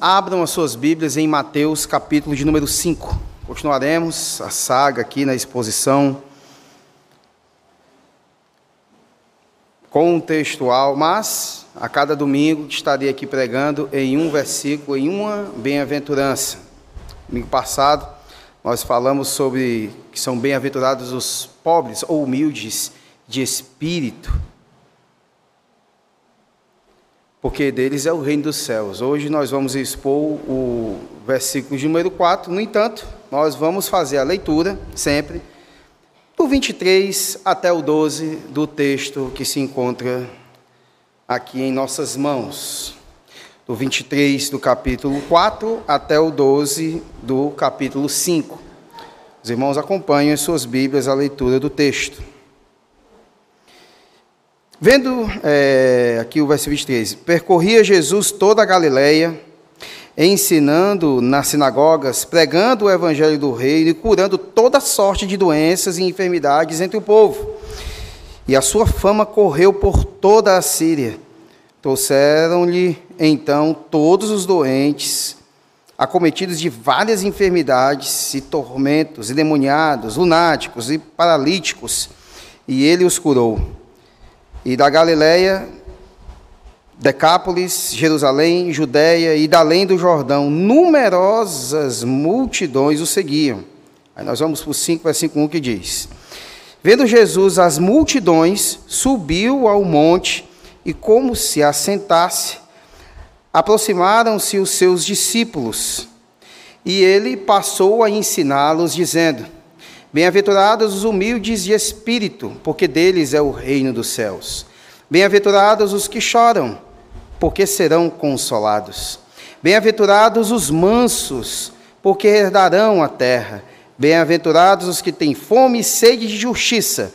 Abram as suas Bíblias em Mateus, capítulo de número 5. Continuaremos a saga aqui na exposição contextual, mas a cada domingo estarei aqui pregando em um versículo, em uma bem-aventurança. Domingo passado nós falamos sobre que são bem-aventurados os pobres ou humildes de espírito porque deles é o reino dos céus. Hoje nós vamos expor o versículo número 4, no entanto, nós vamos fazer a leitura, sempre, do 23 até o 12 do texto que se encontra aqui em nossas mãos. Do 23 do capítulo 4 até o 12 do capítulo 5. Os irmãos acompanham em suas Bíblias a leitura do texto. Vendo é, aqui o verso 23, percorria Jesus toda a Galileia, ensinando nas sinagogas, pregando o evangelho do reino e curando toda sorte de doenças e enfermidades entre o povo. E a sua fama correu por toda a Síria. Trouxeram-lhe então todos os doentes, acometidos de várias enfermidades e tormentos, endemoniados, lunáticos e paralíticos, e ele os curou e da Galiléia, Decápolis, Jerusalém, Judéia e da além do Jordão, numerosas multidões o seguiam. Aí nós vamos para o 5, versículo 1 que diz: Vendo Jesus as multidões, subiu ao monte e, como se assentasse, aproximaram-se os seus discípulos. E ele passou a ensiná-los, dizendo: Bem-aventurados os humildes de espírito, porque deles é o reino dos céus. Bem-aventurados os que choram, porque serão consolados. Bem-aventurados os mansos, porque herdarão a terra. Bem-aventurados os que têm fome e sede de justiça,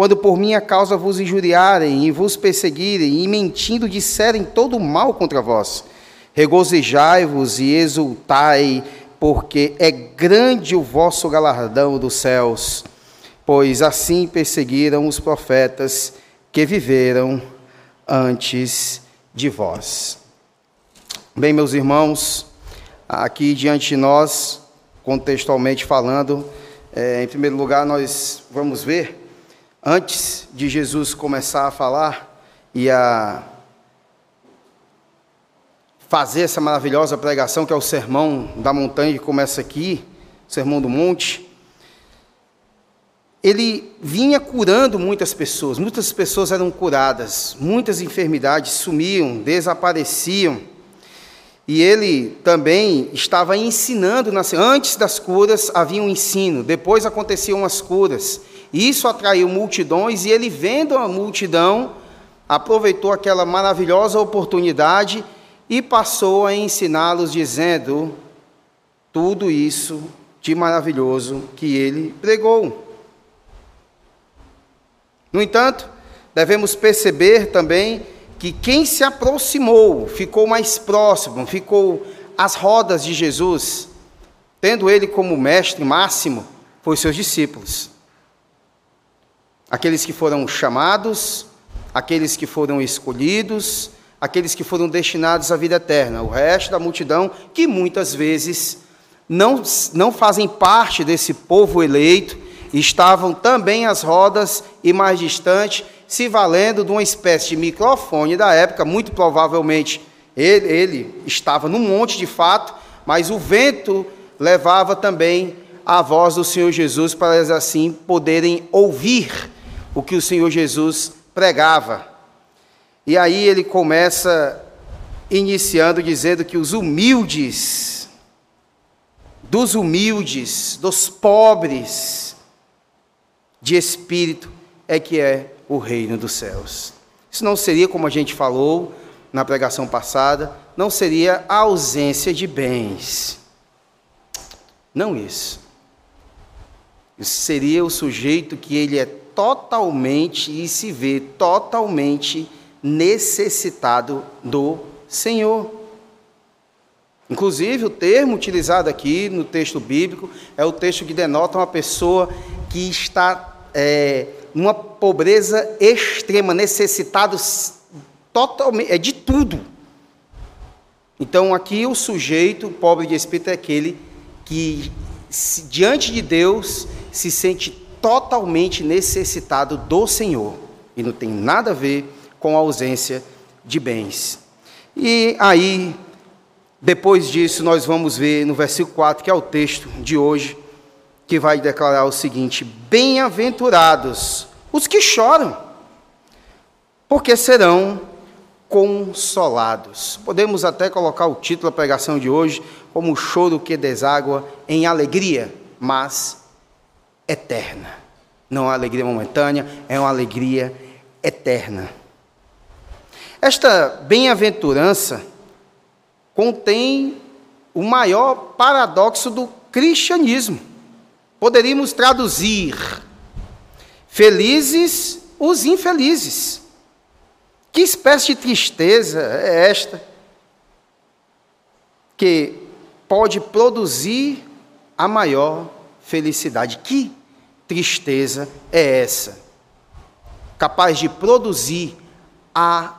quando por minha causa vos injuriarem e vos perseguirem, e mentindo disserem todo mal contra vós. Regozijai-vos e exultai, porque é grande o vosso galardão dos céus, pois assim perseguiram os profetas que viveram antes de vós. Bem, meus irmãos, aqui diante de nós, contextualmente falando, é, em primeiro lugar, nós vamos ver Antes de Jesus começar a falar e a fazer essa maravilhosa pregação que é o sermão da montanha que começa aqui, o sermão do monte, ele vinha curando muitas pessoas, muitas pessoas eram curadas, muitas enfermidades sumiam, desapareciam. E ele também estava ensinando, antes das curas havia um ensino, depois aconteciam as curas. Isso atraiu multidões e ele, vendo a multidão, aproveitou aquela maravilhosa oportunidade e passou a ensiná-los, dizendo tudo isso de maravilhoso que ele pregou. No entanto, devemos perceber também que quem se aproximou, ficou mais próximo, ficou às rodas de Jesus, tendo ele como mestre máximo, foi seus discípulos aqueles que foram chamados, aqueles que foram escolhidos, aqueles que foram destinados à vida eterna, o resto da multidão que muitas vezes não, não fazem parte desse povo eleito, estavam também às rodas e mais distante, se valendo de uma espécie de microfone da época, muito provavelmente ele, ele estava no monte de fato, mas o vento levava também a voz do Senhor Jesus para eles assim poderem ouvir o que o Senhor Jesus pregava. E aí ele começa iniciando dizendo que os humildes, dos humildes, dos pobres de espírito, é que é o reino dos céus. Isso não seria, como a gente falou na pregação passada, não seria a ausência de bens. Não isso. seria o sujeito que ele é totalmente e se vê totalmente necessitado do Senhor. Inclusive, o termo utilizado aqui no texto bíblico é o texto que denota uma pessoa que está é, numa pobreza extrema, necessitado totalmente é de tudo. Então, aqui o sujeito pobre de espírito é aquele que, diante de Deus, se sente totalmente necessitado do Senhor e não tem nada a ver com a ausência de bens. E aí, depois disso, nós vamos ver no versículo 4, que é o texto de hoje, que vai declarar o seguinte: Bem-aventurados os que choram, porque serão consolados. Podemos até colocar o título da pregação de hoje como o choro que deságua em alegria, mas eterna. Não é uma alegria momentânea, é uma alegria eterna. Esta bem-aventurança contém o maior paradoxo do cristianismo. Poderíamos traduzir: felizes os infelizes. Que espécie de tristeza é esta que pode produzir a maior felicidade? Que tristeza é essa? Capaz de produzir a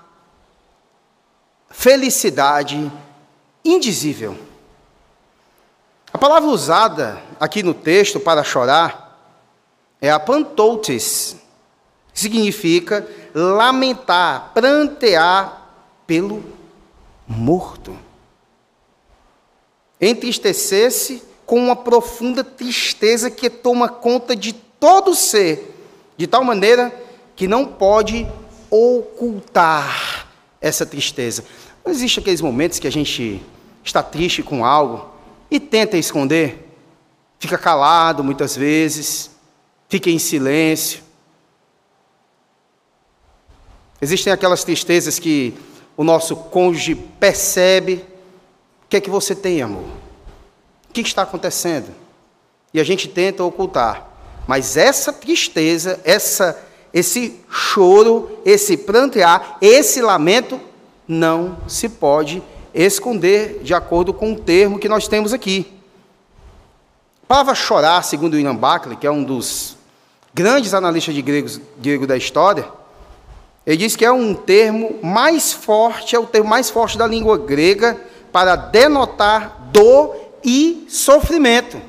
felicidade indizível. A palavra usada aqui no texto para chorar é a pantoutes, que significa lamentar, prantear pelo morto. Entristecer-se com uma profunda tristeza que toma conta de todo ser, de tal maneira que não pode ocultar essa tristeza. Não existe aqueles momentos que a gente está triste com algo e tenta esconder, fica calado muitas vezes, fica em silêncio. Existem aquelas tristezas que o nosso cônjuge percebe. O que é que você tem, amor? O que está acontecendo? E a gente tenta ocultar. Mas essa tristeza, essa, esse choro, esse prantear, esse lamento, não se pode esconder de acordo com o termo que nós temos aqui. A palavra chorar, segundo William Buckley, que é um dos grandes analistas de grego, grego da história, ele diz que é um termo mais forte, é o termo mais forte da língua grega para denotar dor e sofrimento.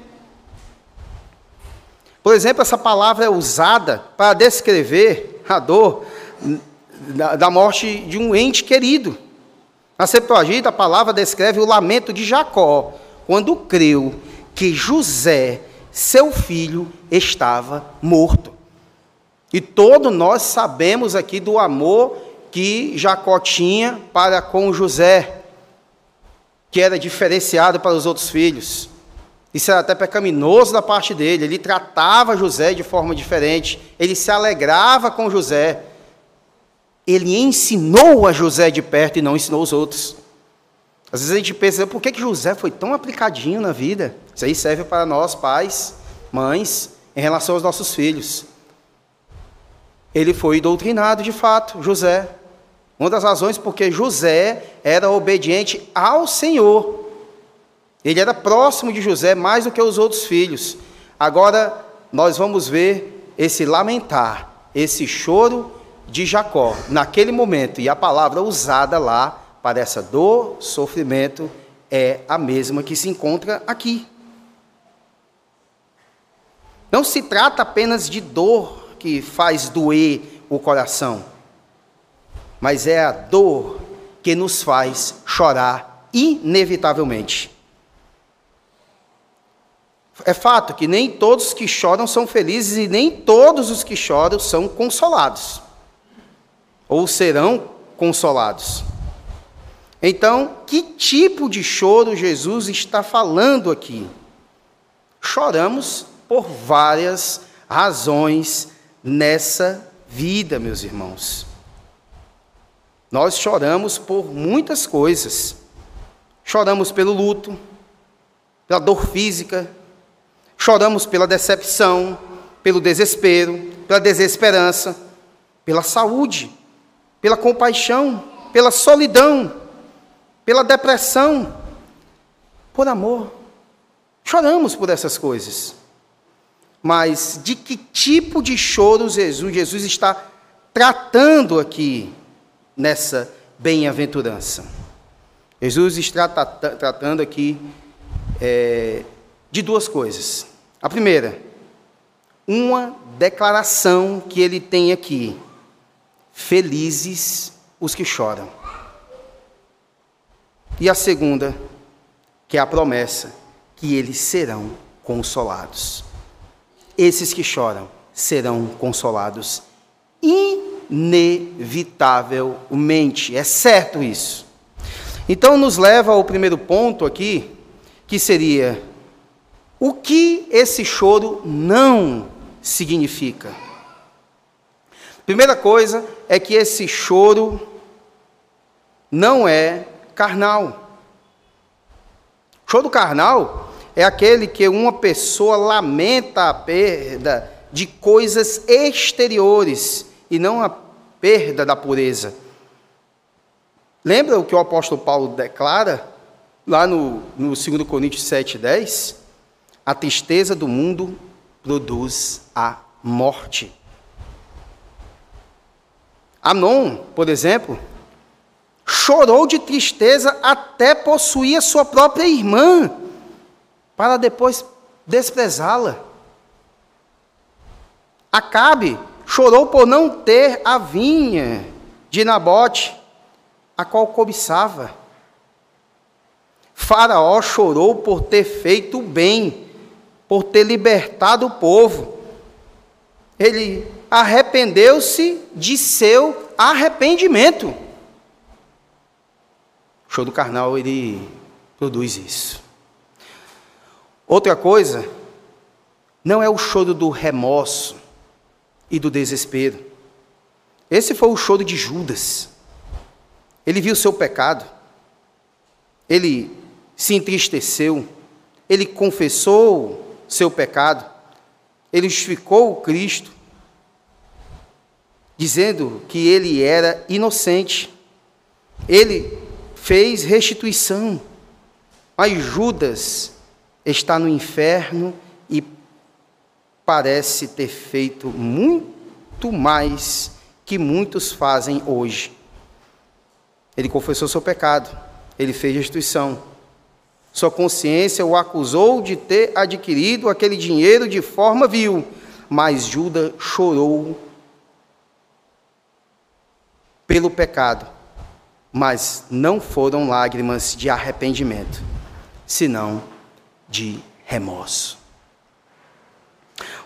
Por exemplo, essa palavra é usada para descrever a dor da, morte de um ente querido. Na Septuaginta, a palavra descreve o lamento de Jacó, quando creu que José, seu filho, estava morto. E todos nós sabemos aqui do amor que Jacó tinha para com José, que era diferenciado para os outros filhos. Isso era até pecaminoso da parte dele. Ele tratava José de forma diferente. Ele se alegrava com José. Ele ensinou a José de perto e não ensinou os outros. Às vezes a gente pensa, por que, que José foi tão aplicadinho na vida? Isso aí serve para nós, pais, mães, em relação aos nossos filhos ele foi doutrinado de fato, José. Uma das razões porque José era obediente ao Senhor. Ele era próximo de José mais do que os outros filhos. Agora nós vamos ver esse lamentar, esse choro de Jacó naquele momento e a palavra usada lá para essa dor, sofrimento é a mesma que se encontra aqui. Não se trata apenas de dor que faz doer o coração, mas é a dor que nos faz chorar inevitavelmente. É fato que nem todos que choram são felizes e nem todos os que choram são consolados, ou serão consolados. Então, que tipo de choro Jesus está falando aqui? Choramos por várias razões nessa vida, meus irmãos. Nós choramos por muitas coisas. Choramos pelo luto, pela dor física, Choramos pela decepção, pelo desespero, pela desesperança, pela saúde, pela compaixão, pela solidão, pela depressão, por amor. Choramos por essas coisas. Mas de que tipo de choro Jesus, Jesus está tratando aqui nessa bem-aventurança? Jesus está tratando aqui é, de duas coisas. A primeira, uma declaração que ele tem aqui: Felizes os que choram. E a segunda, que é a promessa que eles serão consolados. Esses que choram serão consolados inevitavelmente. É certo isso. Então nos leva ao primeiro ponto aqui, que seria o que esse choro não significa. Primeira coisa é que esse choro não é carnal. Choro carnal é aquele que uma pessoa lamenta a perda de coisas exteriores e não a perda da pureza. Lembra o que o apóstolo Paulo declara lá no, no 2 Coríntios 7,10? A tristeza do mundo produz a morte. Anon, por exemplo, chorou de tristeza até possuir a sua própria irmã, para depois desprezá-la. Acabe chorou por não ter a vinha de Nabote, a qual cobiçava. Faraó chorou por ter feito o bem, por ter libertado o povo. Ele arrependeu-se de seu arrependimento. O choro carnal, ele produz isso. Outra coisa, não é o choro do remorso e do desespero. Esse foi o choro de Judas. Ele viu seu pecado, ele se entristeceu, ele confessou seu pecado, ele justificou Cristo, dizendo que ele era inocente. Ele fez restituição, mas Judas está no inferno parece ter feito muito mais que muitos fazem hoje. Ele confessou seu pecado, ele fez restituição, sua consciência o acusou de ter adquirido aquele dinheiro de forma vil, mas Judas chorou pelo pecado, mas não foram lágrimas de arrependimento, senão de remorso.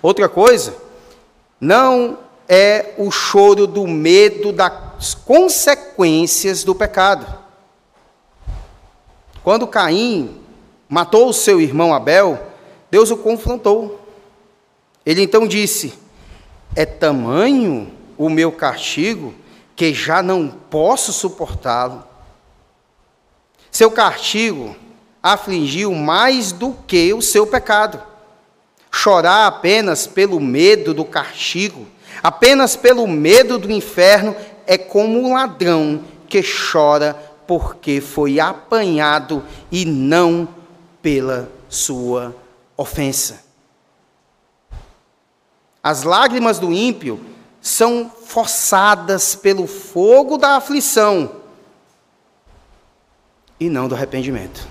Outra coisa, não é o choro do medo das consequências do pecado. Quando Caim matou o seu irmão Abel, Deus o confrontou. Ele então disse: É tamanho o meu castigo que já não posso suportá-lo. Seu castigo afligiu mais do que o seu pecado. Chorar apenas pelo medo do castigo, apenas pelo medo do inferno, é como um ladrão que chora porque foi apanhado e não pela sua ofensa. As lágrimas do ímpio são forçadas pelo fogo da aflição e não do arrependimento.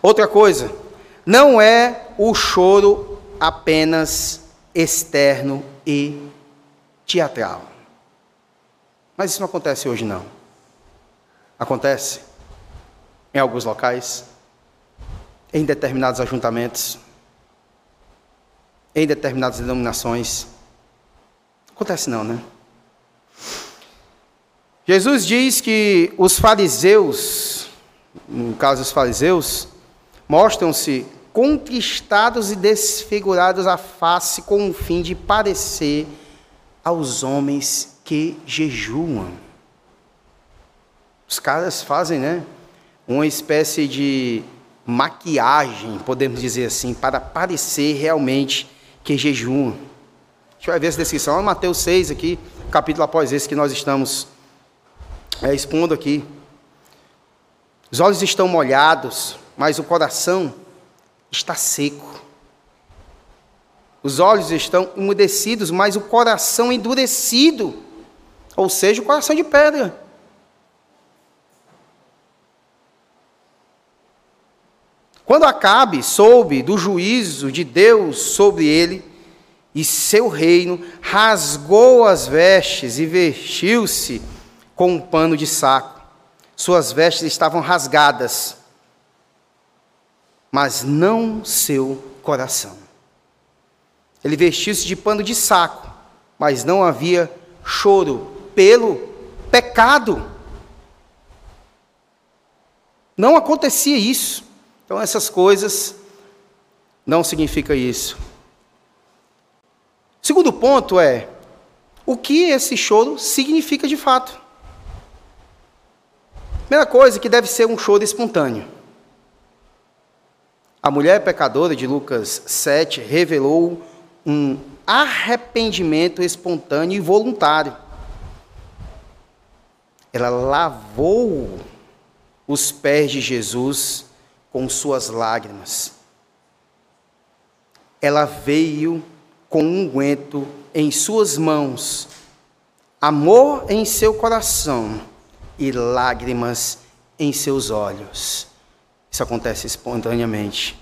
Outra coisa, não é o choro apenas externo e teatral. Mas isso não acontece hoje não. Acontece em alguns locais, em determinados ajuntamentos, em determinadas denominações. Acontece não, né? Jesus diz que os fariseus, no caso os fariseus, mostram-se contristados e desfigurados à face com o fim de parecer aos homens que jejuam. Os caras fazem, né? Uma espécie de maquiagem, podemos dizer assim, para parecer realmente que jejum. A gente vai ver essa descrição em Mateus 6 aqui, capítulo após esse que nós estamos é, expondo aqui. Os olhos estão molhados, mas o coração está seco. Os olhos estão umedecidos, mas o coração endurecido, ou seja, o coração de pedra. Quando Acabe soube do juízo de Deus sobre ele e seu reino, rasgou as vestes e vestiu-se com um pano de saco. Suas vestes estavam rasgadas, mas não seu coração. Ele vestiu-se de pano de saco, mas não havia choro pelo pecado. Não acontecia isso. Então, essas coisas não significa isso. Segundo ponto é o que esse choro significa de fato. Primeira coisa que deve ser um choro espontâneo. A mulher pecadora de Lucas 7 revelou um arrependimento espontâneo e voluntário. Ela lavou os pés de Jesus com suas lágrimas. Ela veio com um unguento em suas mãos, amor em seu coração e lágrimas em seus olhos. Isso acontece espontaneamente.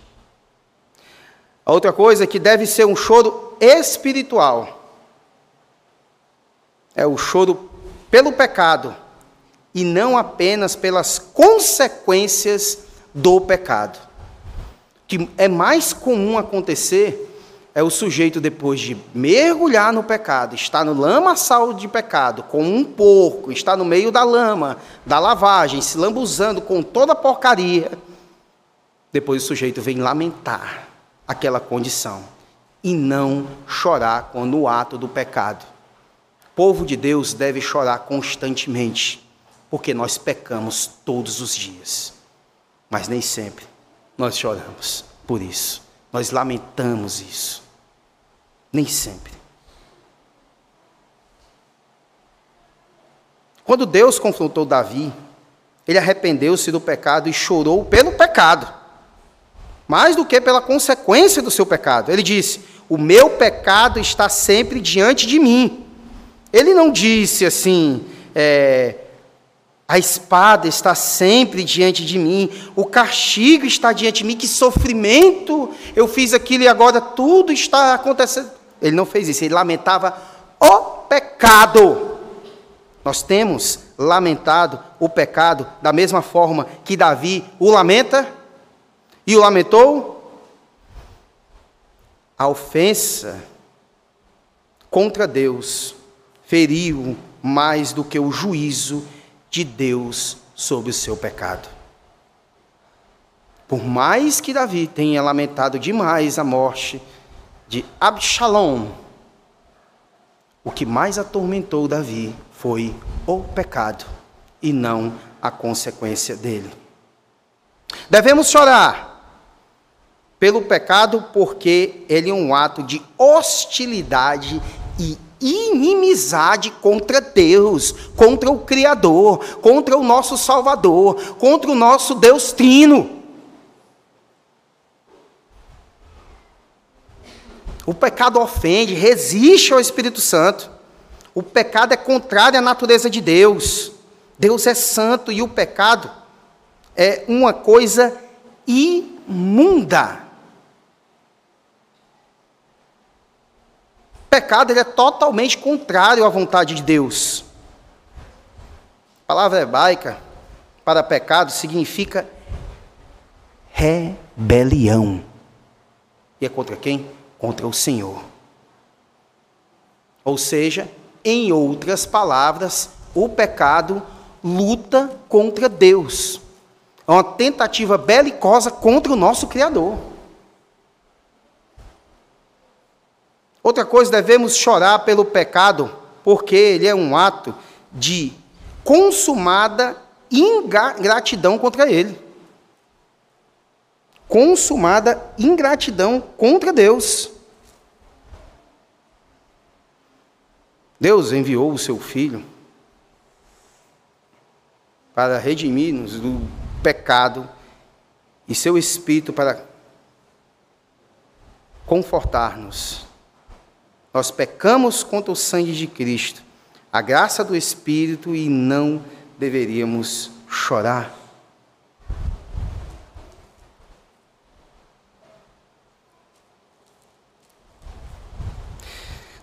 A outra coisa é que deve ser um choro espiritual. É o choro pelo pecado e não apenas pelas consequências do pecado. O que é mais comum acontecer é o sujeito, depois de mergulhar no pecado, está no lamaçal de pecado, como um porco, está no meio da lama, da lavagem, se lambuzando com toda a porcaria. Depois o sujeito vem lamentar aquela condição e não chorar quando o ato do pecado. O povo de Deus deve chorar constantemente, porque nós pecamos todos os dias. Mas nem sempre nós choramos por isso. Nós lamentamos isso. Nem sempre. Quando Deus confrontou Davi, ele arrependeu-se do pecado e chorou pelo pecado, mais do que pela consequência do seu pecado. Ele disse: O meu pecado está sempre diante de mim. Ele não disse assim, é, a espada está sempre diante de mim, o castigo está diante de mim, que sofrimento! Eu fiz aquilo e agora tudo está acontecendo. Ele não fez isso, ele lamentava o pecado. Nós temos lamentado o pecado da mesma forma que Davi o lamenta e o lamentou. A ofensa contra Deus feriu mais do que o juízo de Deus sobre o seu pecado. Por mais que Davi tenha lamentado demais a morte de Absalom, o que mais atormentou Davi foi o pecado e não a consequência dele. Devemos chorar pelo pecado porque ele é um ato de hostilidade e inimizade contra Deus, contra o Criador, contra o nosso Salvador, contra o nosso Deus Trino. O pecado ofende, resiste ao Espírito Santo. O pecado é contrário à natureza de Deus. Deus é santo e o pecado é uma coisa imunda. Pecado ele é totalmente contrário à vontade de Deus. A palavra hebraica para pecado significa rebelião. E é contra quem? Contra o Senhor. Ou seja, em outras palavras, o pecado luta contra Deus. É uma tentativa belicosa contra o nosso Criador. Outra coisa, devemos chorar pelo pecado, porque ele é um ato de consumada ingratidão contra ele. consumada ingratidão contra Deus. Deus enviou o seu Filho para redimir-nos do pecado e seu Espírito para confortar-nos. Nós pecamos contra o sangue de Cristo, a graça do Espírito e não deveríamos chorar.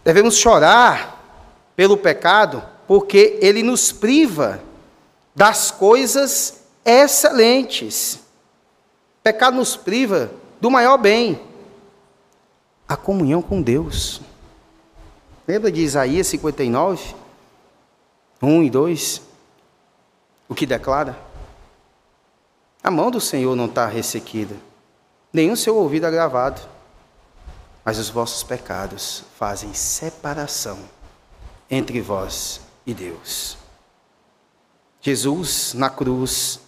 Devemos chorar pelo pecado, porque ele nos priva das coisas excelentes. O pecado nos priva do maior bem, a comunhão com Deus. Lembra de Isaías 59, 1 e 2? O que declara? A mão do Senhor não está ressequida, nem o seu ouvido agravado mas os vossos pecados fazem separação entre vós e Deus. Jesus na cruz,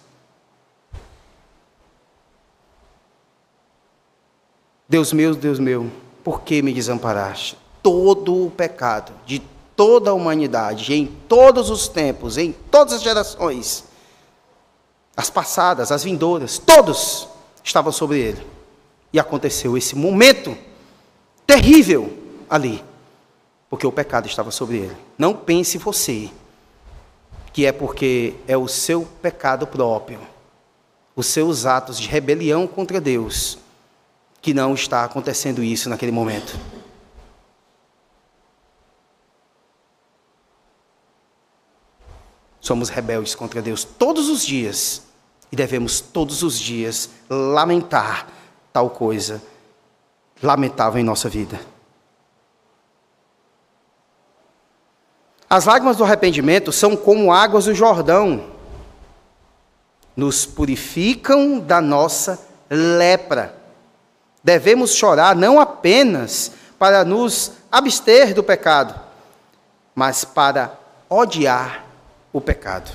Deus meu, Deus meu, por que me desamparaste? Todo o pecado de toda a humanidade, em todos os tempos, em todas as gerações, as passadas, as vindouras, todos estavam sobre ele. E aconteceu esse momento terrível ali, porque o pecado estava sobre ele. Não pense você que é porque é o seu pecado próprio, os seus atos de rebelião contra Deus, que não está acontecendo isso naquele momento. Somos rebeldes contra Deus todos os dias e devemos todos os dias lamentar tal coisa lamentável em nossa vida. As lágrimas do arrependimento são como águas do Jordão, nos purificam da nossa lepra. Devemos chorar não apenas para nos abster do pecado, mas para odiar o pecado.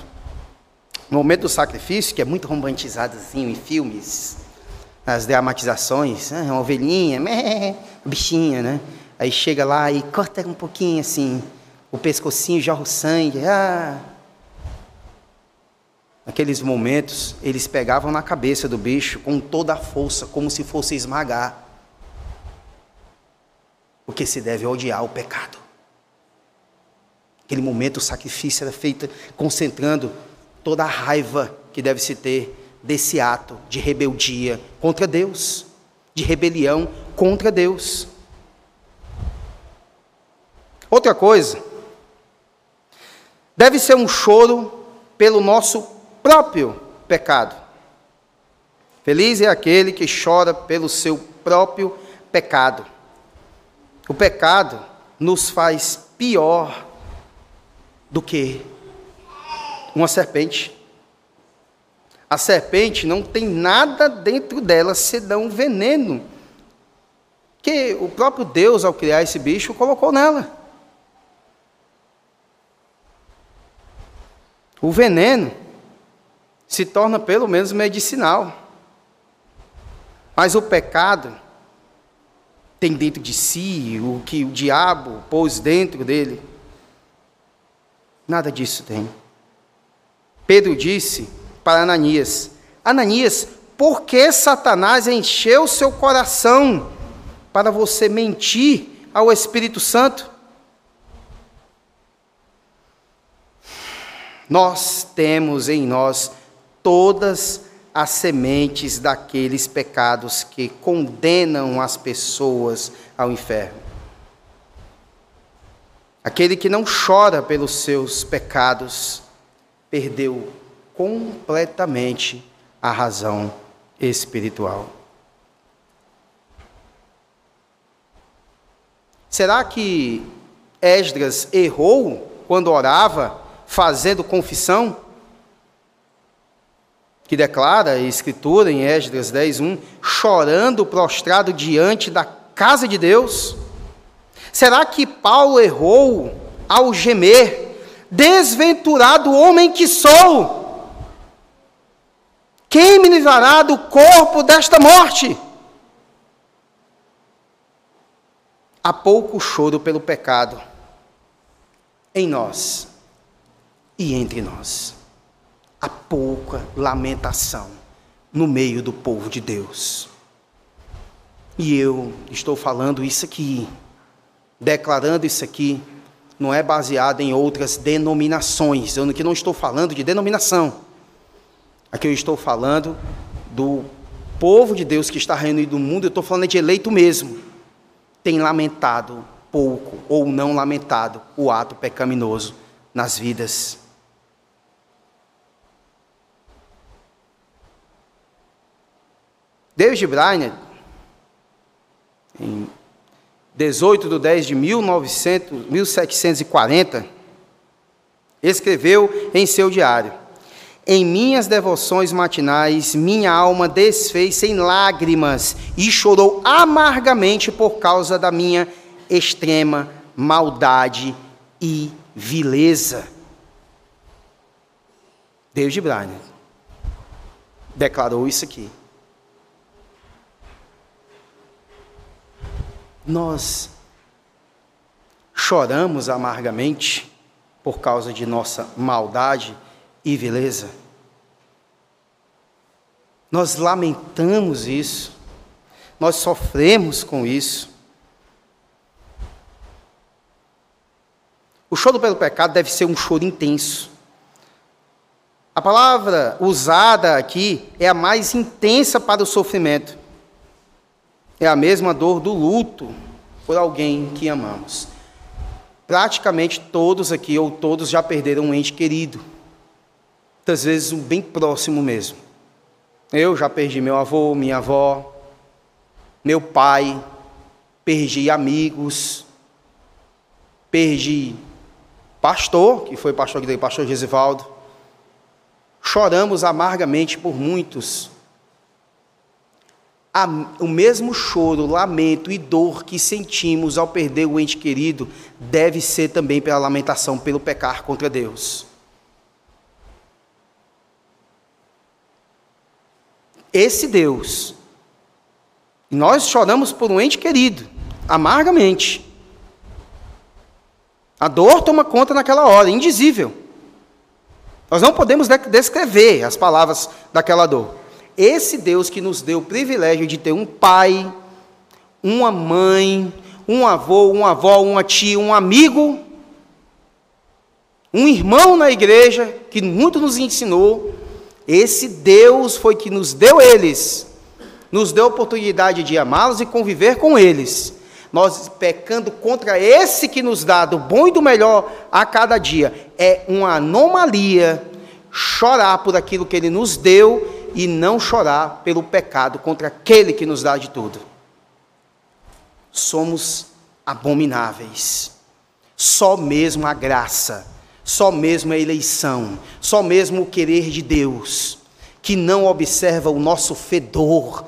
No momento do sacrifício, que é muito romantizado assim, em filmes, as dramatizações, né? uma ovelhinha, meh, bichinha, né? Aí chega lá e corta um pouquinho assim, o pescocinho jorra o sangue. Ah. Naqueles momentos, eles pegavam na cabeça do bicho com toda a força, como se fosse esmagar. Porque se deve odiar o pecado. Aquele momento, o sacrifício era feito concentrando toda a raiva que deve se ter desse ato de rebeldia contra Deus, de rebelião contra Deus. Outra coisa, deve ser um choro pelo nosso próprio pecado. Feliz é aquele que chora pelo seu próprio pecado. O pecado nos faz pior do que uma serpente. A serpente não tem nada dentro dela senão veneno. Que o próprio Deus, ao criar esse bicho, colocou nela. O veneno se torna pelo menos medicinal. Mas o pecado tem dentro de si o que o diabo pôs dentro dele. Nada disso tem. Pedro disse para Ananias: Ananias, por que Satanás encheu seu coração para você mentir ao Espírito Santo? Nós temos em nós todas as sementes daqueles pecados que condenam as pessoas ao inferno. Aquele que não chora pelos seus pecados perdeu completamente a razão espiritual. Será que Esdras errou quando orava, fazendo confissão? Que declara a Escritura em Esdras 10:1, chorando prostrado diante da casa de Deus? Será que Paulo errou ao gemer, desventurado homem que sou? Quem me livrará do corpo desta morte? Há pouco choro pelo pecado em nós e entre nós. Há pouca lamentação no meio do povo de Deus. E eu estou falando isso aqui, declarando isso aqui, não é baseado em outras denominações. Eu aqui não estou falando de denominação. Aqui eu estou falando do povo de Deus que está reunido no mundo, eu estou falando de eleito mesmo. Tem lamentado pouco ou não lamentado o ato pecaminoso nas vidas. David Brainerd, em 18 de 10 de 1900, 1740, escreveu em seu diário: Em minhas devoções matinais, minha alma desfez em lágrimas e chorou amargamente por causa da minha extrema maldade e vileza. David Brainerd declarou isso aqui. Nós choramos amargamente por causa de nossa maldade e vileza. Nós lamentamos isso, nós sofremos com isso. O choro pelo pecado deve ser um choro intenso. A palavra usada aqui é a mais intensa para o sofrimento é a mesma dor do luto por alguém que amamos. Praticamente todos aqui, ou todos, já perderam um ente querido. Muitas vezes um bem próximo mesmo. Eu já perdi meu avô, minha avó, meu pai, perdi amigos, perdi pastor, que foi pastor que pastor Gesivaldo. Choramos amargamente por muitos a, o mesmo choro, lamento e dor que sentimos ao perder o ente querido deve ser também pela lamentação pelo pecar contra Deus. Esse Deus, nós choramos por um ente querido, amargamente. A dor toma conta naquela hora, indizível. Nós não podemos descrever as palavras daquela dor. Esse Deus que nos deu o privilégio de ter um pai, uma mãe, um avô, uma avó, uma tia, um amigo, um irmão na igreja que muito nos ensinou. Esse Deus foi que nos deu eles, nos deu a oportunidade de amá-los e conviver com eles. Nós pecando contra esse que nos dá do bom e do melhor a cada dia. É uma anomalia chorar por aquilo que ele nos deu e não chorar pelo pecado contra aquele que nos dá de tudo. Somos abomináveis. Só mesmo a graça, só mesmo a eleição, só mesmo o querer de Deus, que não observa o nosso fedor,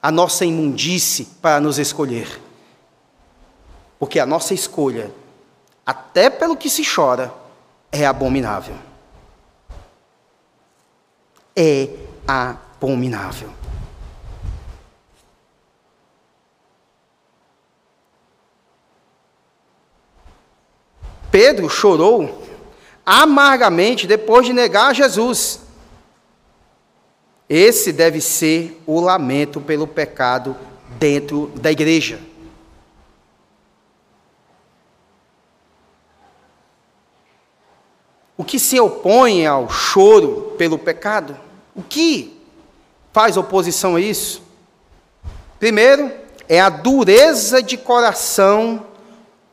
a nossa imundície para nos escolher. Porque a nossa escolha, até pelo que se chora, é abominável. É abominável. Pedro chorou amargamente depois de negar Jesus. Esse deve ser o lamento pelo pecado dentro da igreja. O que se opõe ao choro pelo pecado? O que faz oposição a isso? Primeiro, é a dureza de coração,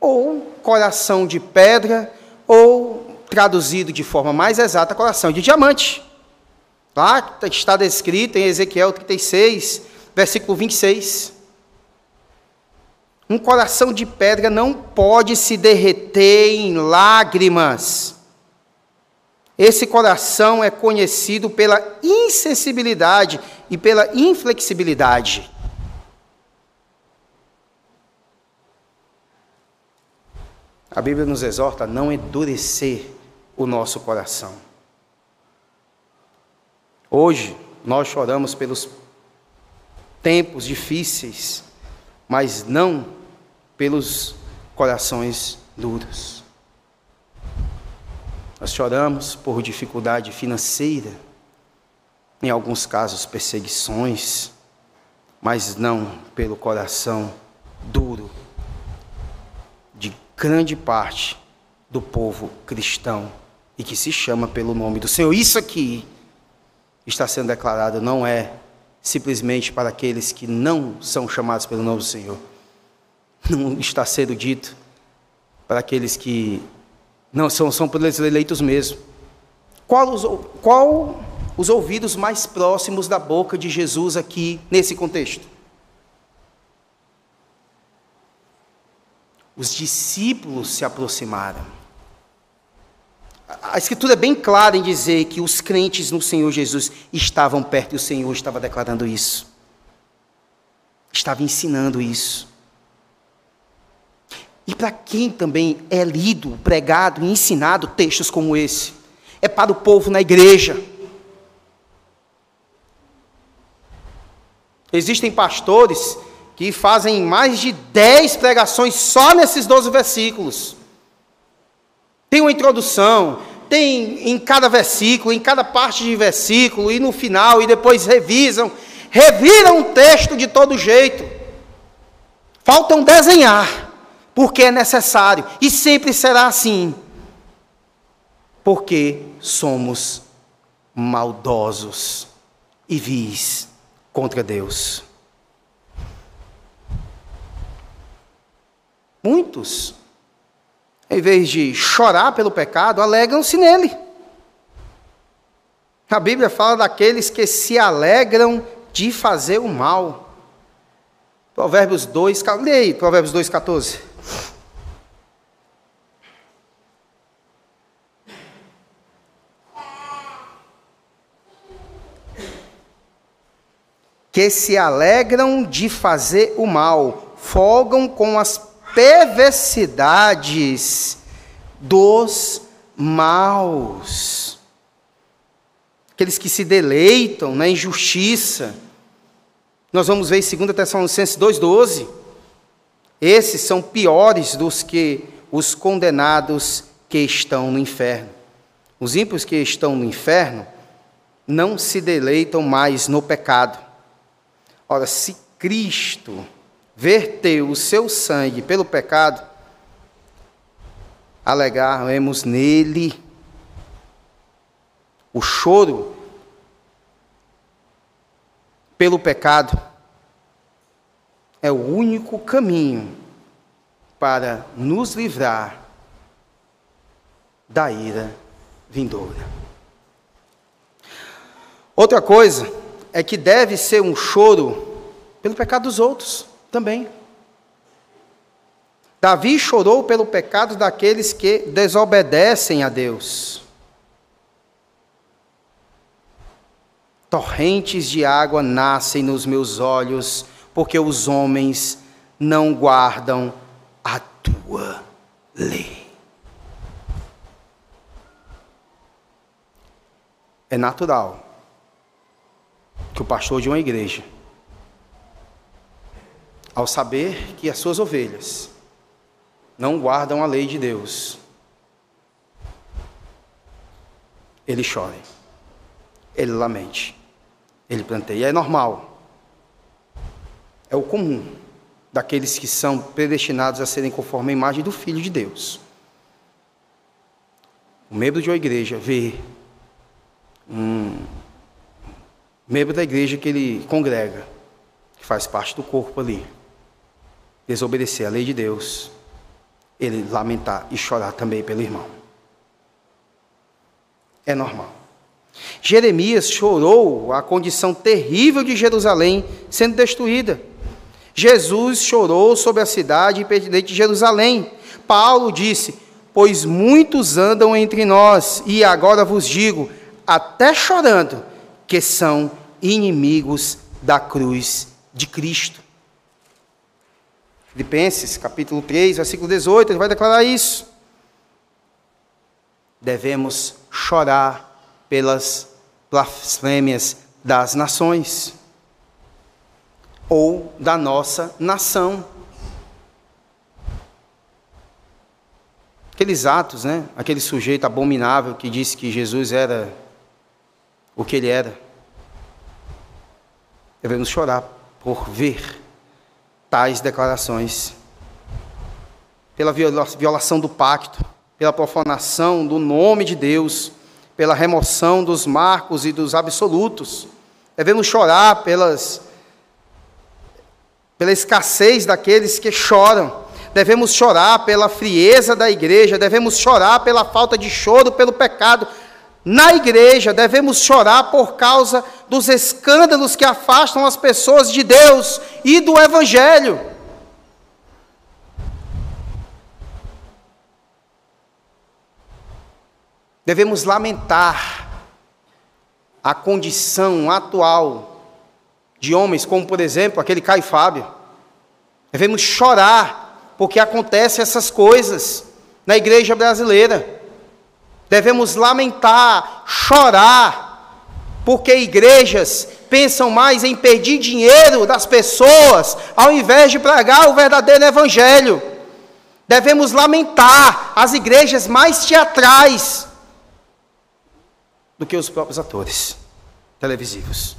ou coração de pedra, ou traduzido de forma mais exata, coração de diamante. Lá está descrito em Ezequiel 36, versículo 26. Um coração de pedra não pode se derreter em lágrimas esse coração é conhecido pela insensibilidade e pela inflexibilidade. A Bíblia nos exorta a não endurecer o nosso coração. Hoje, Nós choramos pelos tempos difíceis, mas não pelos corações duros. Nós choramos por dificuldade financeira, em alguns casos perseguições, mas não pelo coração duro de grande parte do povo cristão e que se chama pelo nome do Senhor. Isso aqui está sendo declarado não é simplesmente para aqueles que não são chamados pelo nome do Senhor. Não está sendo dito para aqueles que não são, são pelos eleitos mesmo. Qual os, qual os ouvidos mais próximos da boca de Jesus aqui nesse contexto? Os discípulos se aproximaram. A Escritura é bem clara em dizer que os crentes no Senhor Jesus estavam perto e o Senhor estava declarando isso. Estava ensinando isso. E para quem também é lido, pregado e ensinado textos como esse? É para o povo na igreja. Existem pastores que fazem mais de 10 pregações só nesses 12 versículos. Tem uma introdução, tem em cada versículo, em cada parte de versículo, e no final, e depois revisam, reviram o texto de todo jeito. Faltam desenhar, porque é necessário, e sempre será assim, porque somos maldosos e vis contra Deus. Muitos em vez de chorar pelo pecado, alegram-se nele. A Bíblia fala daqueles que se alegram de fazer o mal. Provérbios 2, leia aí, Provérbios 2, 14. Que se alegram de fazer o mal, folgam com as perversidades dos maus. Aqueles que se deleitam na injustiça. Nós vamos ver em 2 Tessalonicenses 2,12. Esses são piores dos que os condenados que estão no inferno. Os ímpios que estão no inferno não se deleitam mais no pecado. Ora, se Cristo verteu o seu sangue pelo pecado, alegaremos nele o choro pelo pecado é o único caminho para nos livrar da ira vindoura. Outra coisa é que deve ser um choro pelo pecado dos outros também. Davi chorou pelo pecado daqueles que desobedecem a Deus. Torrentes de água nascem nos meus olhos, porque os homens não guardam a tua lei. É natural que o pastor de uma igreja ao saber que as suas ovelhas não guardam a lei de Deus, ele chora, ele lamente, ele planteia. É normal, é o comum daqueles que são predestinados a serem conforme a imagem do Filho de Deus. O membro de uma igreja vê um membro da igreja que ele congrega, que faz parte do corpo ali, desobedecer a lei de Deus, ele lamentar e chorar também pelo irmão. É normal. Jeremias chorou a condição terrível de Jerusalém sendo destruída. Jesus chorou sobre a cidade de Jerusalém. Paulo disse: Pois muitos andam entre nós, e agora vos digo, até chorando, que são inimigos da cruz de Cristo. Filipenses capítulo 3, versículo 18, ele vai declarar isso. Devemos chorar pelas blasfêmias das nações ou da nossa nação. Aqueles atos, né? Aquele sujeito abominável que disse que Jesus era o que ele era. Devemos chorar por ver tais declarações, pela violação do pacto, pela profanação do nome de Deus, pela remoção dos marcos e dos absolutos. Devemos chorar pelas, pela escassez daqueles que choram. Devemos chorar pela frieza da igreja, devemos chorar pela falta de choro, pelo pecado na igreja, devemos chorar por causa dos escândalos que afastam as pessoas de Deus e do Evangelho. Devemos lamentar a condição atual de homens, como por exemplo aquele Caio Fábio. Devemos chorar porque acontecem essas coisas na igreja brasileira. Devemos lamentar, chorar, porque igrejas pensam mais em pedir dinheiro das pessoas, ao invés de pregar o verdadeiro evangelho. Devemos lamentar as igrejas mais teatrais, do que os próprios atores televisivos.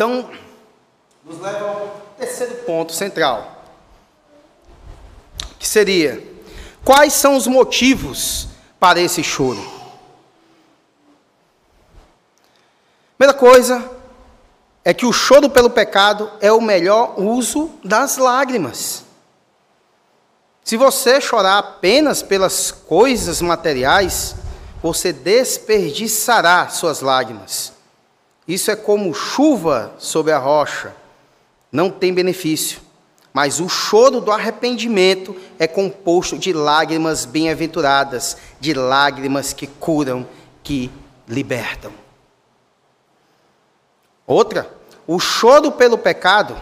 Então, nos leva ao terceiro ponto central, que seria: quais são os motivos para esse choro? Primeira coisa é que o choro pelo pecado é o melhor uso das lágrimas. Se você chorar apenas pelas coisas materiais, você desperdiçará suas lágrimas. Isso é como chuva sobre a rocha, não tem benefício. Mas o choro do arrependimento é composto de lágrimas bem-aventuradas, de lágrimas que curam, que libertam. Outra, o choro pelo pecado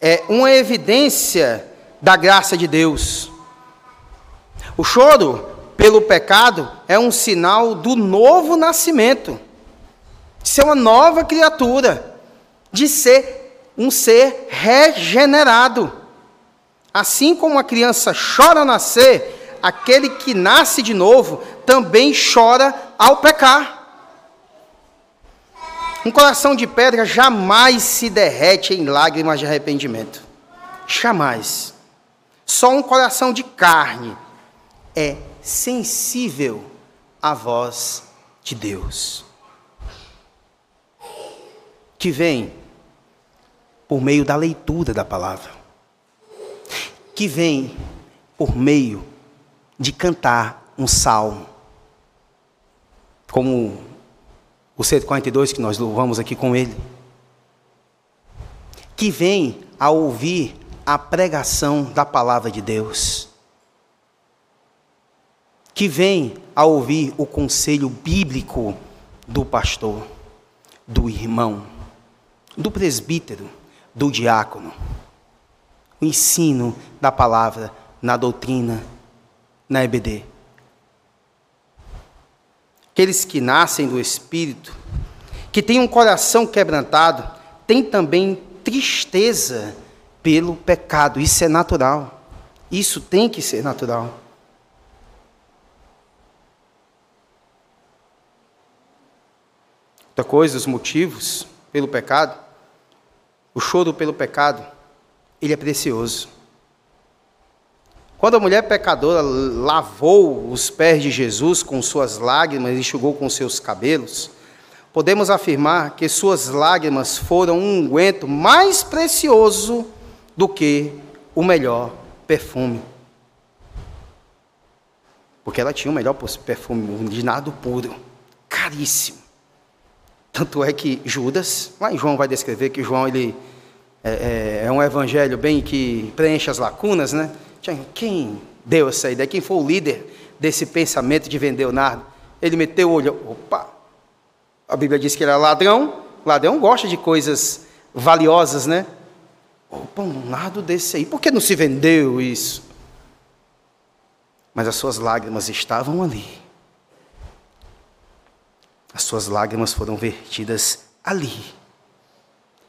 é uma evidência da graça de Deus. O choro pelo pecado é um sinal do novo nascimento, de ser uma nova criatura, de ser um ser regenerado. Assim como a criança chora nascer, aquele que nasce de novo também chora ao pecar. Um coração de pedra jamais se derrete em lágrimas de arrependimento. Jamais. Só um coração de carne é sensível à voz de Deus. Que vem por meio da leitura da palavra, que vem por meio de cantar um salmo, como o 142 que nós louvamos aqui com ele, que vem a ouvir a pregação da palavra de Deus, que vem a ouvir o conselho bíblico do pastor, do irmão, do presbítero, do diácono. O ensino da palavra na doutrina, na EBD. Aqueles que nascem do Espírito, que têm um coração quebrantado, têm também tristeza pelo pecado. Isso é natural. Isso tem que ser natural. Outra coisa, os motivos pelo pecado o choro pelo pecado, ele é precioso. Quando a mulher pecadora lavou os pés de Jesus com suas lágrimas e enxugou com seus cabelos, podemos afirmar que suas lágrimas foram um unguento mais precioso do que o melhor perfume. Porque ela tinha o melhor perfume, de nado puro, caríssimo. Tanto é que Judas, lá em João vai descrever que João ele é, é, é um evangelho bem que preenche as lacunas, né? Quem deu essa ideia? Quem foi o líder desse pensamento de vender o nardo? Ele meteu o olho, opa, a Bíblia diz que ele era ladrão, ladrão gosta de coisas valiosas, né? Opa, um nardo desse aí, por que não se vendeu isso? Mas as suas lágrimas estavam ali. As suas lágrimas foram vertidas ali.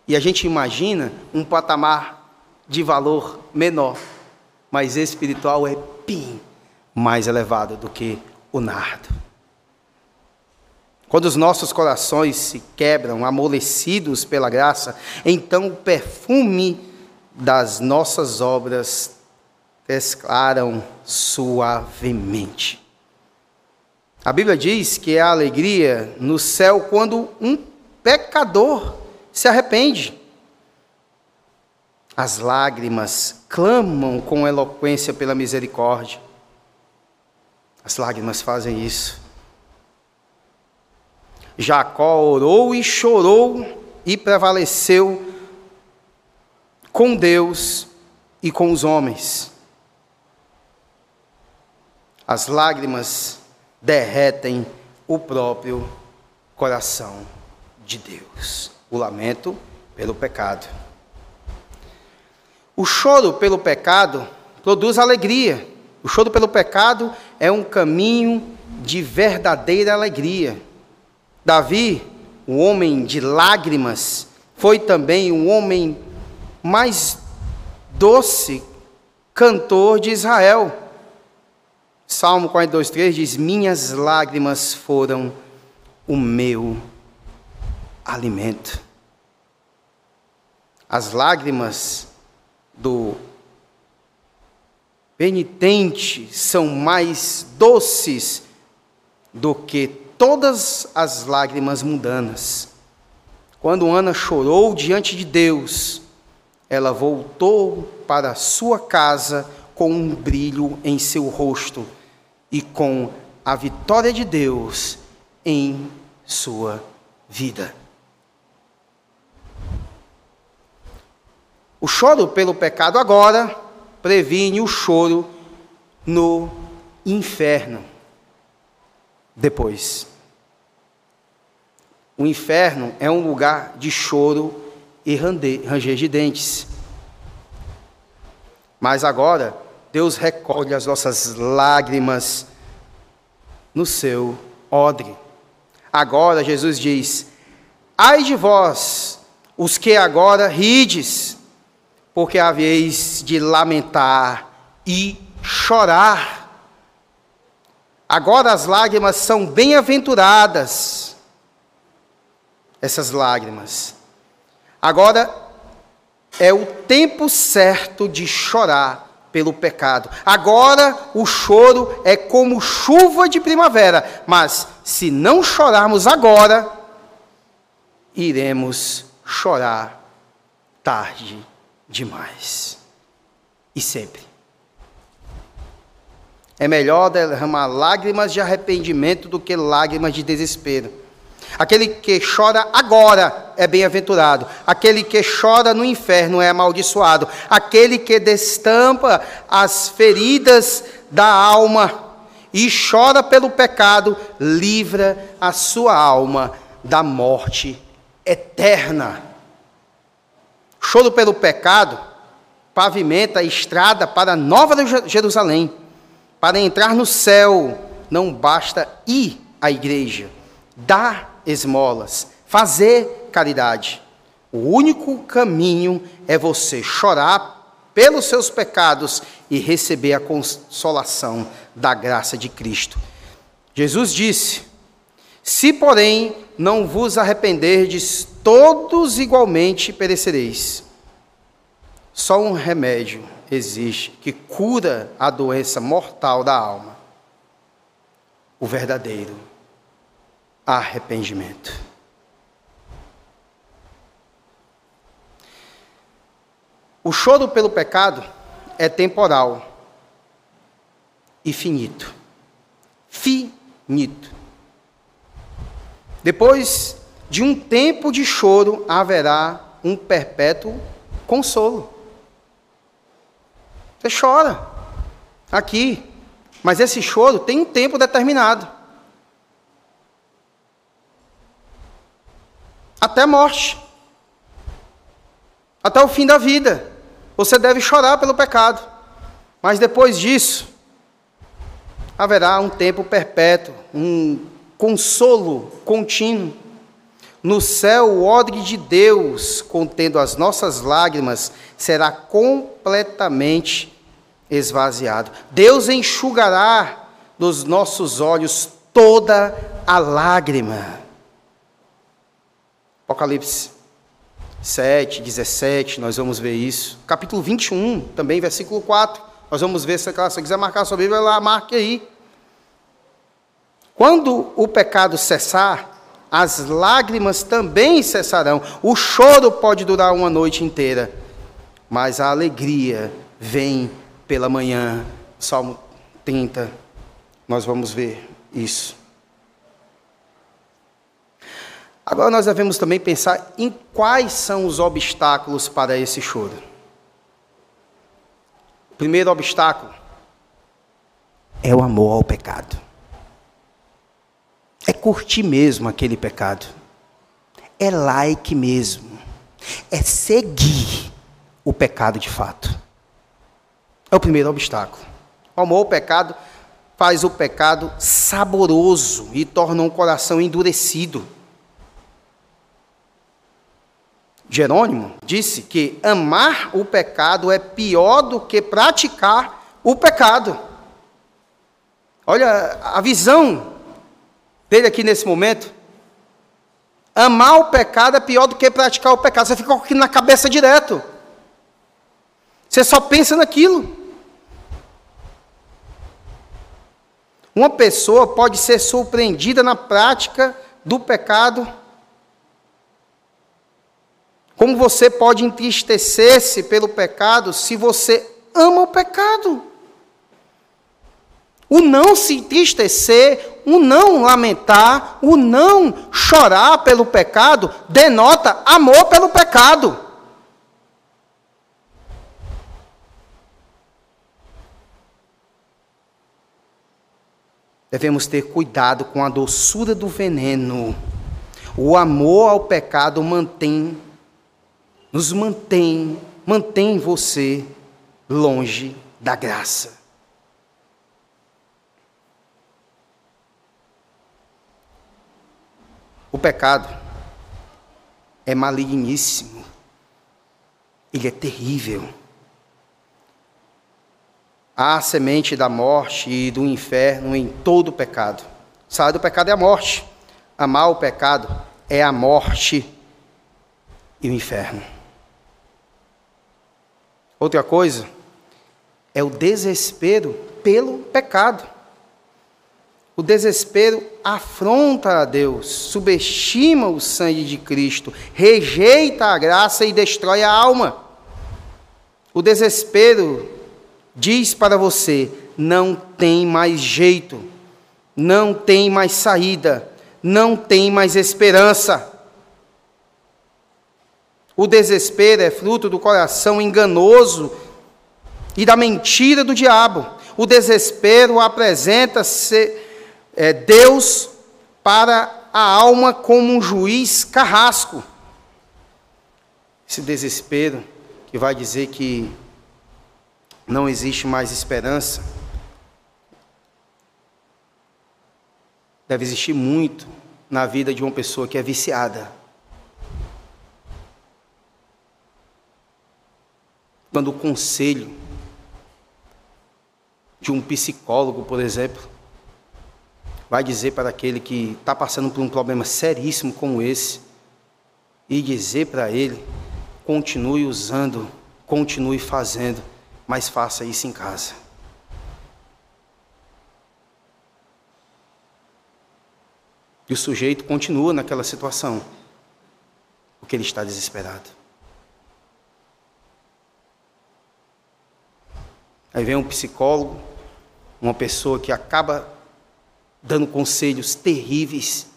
E a gente imagina um patamar de valor menor, mas espiritual é pim mais elevado do que o nardo. Quando os nossos corações se quebram, amolecidos pela graça, então o perfume das nossas obras esclaram suavemente. A Bíblia diz que há alegria no céu quando um pecador se arrepende. As lágrimas clamam com eloquência pela misericórdia. As lágrimas fazem isso. Jacó orou e chorou e prevaleceu com Deus e com os homens. As lágrimas derretem o próprio coração de Deus. O lamento pelo pecado. O choro pelo pecado produz alegria. O choro pelo pecado é um caminho de verdadeira alegria. Davi, o homem de lágrimas, foi também um homem mais doce cantor de Israel. Salmo 42,3 diz: Minhas lágrimas foram o meu alimento. As lágrimas do penitente são mais doces do que todas as lágrimas mundanas. Quando Ana chorou diante de Deus, ela voltou para sua casa com um brilho em seu rosto e com a vitória de Deus em sua vida. O choro pelo pecado agora previne o choro no inferno. Depois. O inferno é um lugar de choro e ranger de dentes. Mas agora, Deus recolhe as nossas lágrimas no seu odre. Agora, Jesus diz: Ai de vós, os que agora rides, porque haveis de lamentar e chorar. Agora as lágrimas são bem-aventuradas, essas lágrimas. Agora é o tempo certo de chorar pelo pecado. Agora o choro é como chuva de primavera, mas se não chorarmos agora, iremos chorar tarde demais. E sempre. É melhor derramar lágrimas de arrependimento do que lágrimas de desespero. Aquele que chora agora é bem-aventurado. Aquele que chora no inferno é amaldiçoado. Aquele que destampa as feridas da alma e chora pelo pecado, livra a sua alma da morte eterna. Choro pelo pecado pavimenta a estrada para a nova Jerusalém. Para entrar no céu, não basta ir à igreja, dar esmolas, fazer caridade. O único caminho é você chorar pelos seus pecados e receber a consolação da graça de Cristo. Jesus disse: Se, porém, não vos arrependerdes, todos igualmente perecereis. Só um remédio existe que cura a doença mortal da alma: o verdadeiro arrependimento. O choro pelo pecado é temporal e finito. Finito. Depois de um tempo de choro, haverá um perpétuo consolo. Você chora. aqui. Mas esse choro tem um tempo determinado. Até morte. Até o fim da vida. Você deve chorar pelo pecado. Mas depois disso, haverá um tempo perpétuo, um consolo contínuo. No céu, o odre de Deus, contendo as nossas lágrimas, será completamente esvaziado. Deus enxugará dos nossos olhos toda a lágrima. Apocalipse 7, 17, nós vamos ver isso. Capítulo 21, também, versículo 4. Nós vamos ver, se você quiser marcar sua Bíblia, lá marque aí. Quando o pecado cessar, as lágrimas também cessarão. O choro pode durar uma noite inteira, mas a alegria vem pela manhã. Salmo 30, nós vamos ver isso. Agora nós devemos também pensar em quais são os obstáculos para esse choro. O primeiro obstáculo é o amor ao pecado. É curtir mesmo aquele pecado. É like mesmo. É seguir o pecado de fato. É o primeiro obstáculo. O amor ao pecado faz o pecado saboroso e torna um coração endurecido. Jerônimo disse que amar o pecado é pior do que praticar o pecado. Olha a visão dele aqui nesse momento. Amar o pecado é pior do que praticar o pecado. Você fica com aquilo na cabeça direto. Você só pensa naquilo. Uma pessoa pode ser surpreendida na prática do pecado como você pode entristecer-se pelo pecado se você ama o pecado? O não se entristecer, o não lamentar, o não chorar pelo pecado, denota amor pelo pecado. Devemos ter cuidado com a doçura do veneno. O amor ao pecado mantém nos mantém, mantém você longe da graça. O pecado é maligníssimo. Ele é terrível. Há a semente da morte e do inferno em todo o pecado. Sabe do pecado é a morte. Amar o pecado é a morte e o inferno. Outra coisa é o desespero pelo pecado. O desespero afronta a Deus, subestima o sangue de Cristo, rejeita a graça e destrói a alma. O desespero diz para você: não tem mais jeito, não tem mais saída, não tem mais esperança. O desespero é fruto do coração enganoso e da mentira do diabo. O desespero apresenta-se é, Deus para a alma como um juiz carrasco. Esse desespero que vai dizer que não existe mais esperança, deve existir muito na vida de uma pessoa que é viciada. Quando o conselho de um psicólogo, por exemplo, vai dizer para aquele que está passando por um problema seríssimo como esse, e dizer para ele: continue usando, continue fazendo, mas faça isso em casa. E o sujeito continua naquela situação, porque ele está desesperado. Aí vem um psicólogo, uma pessoa que acaba dando conselhos terríveis.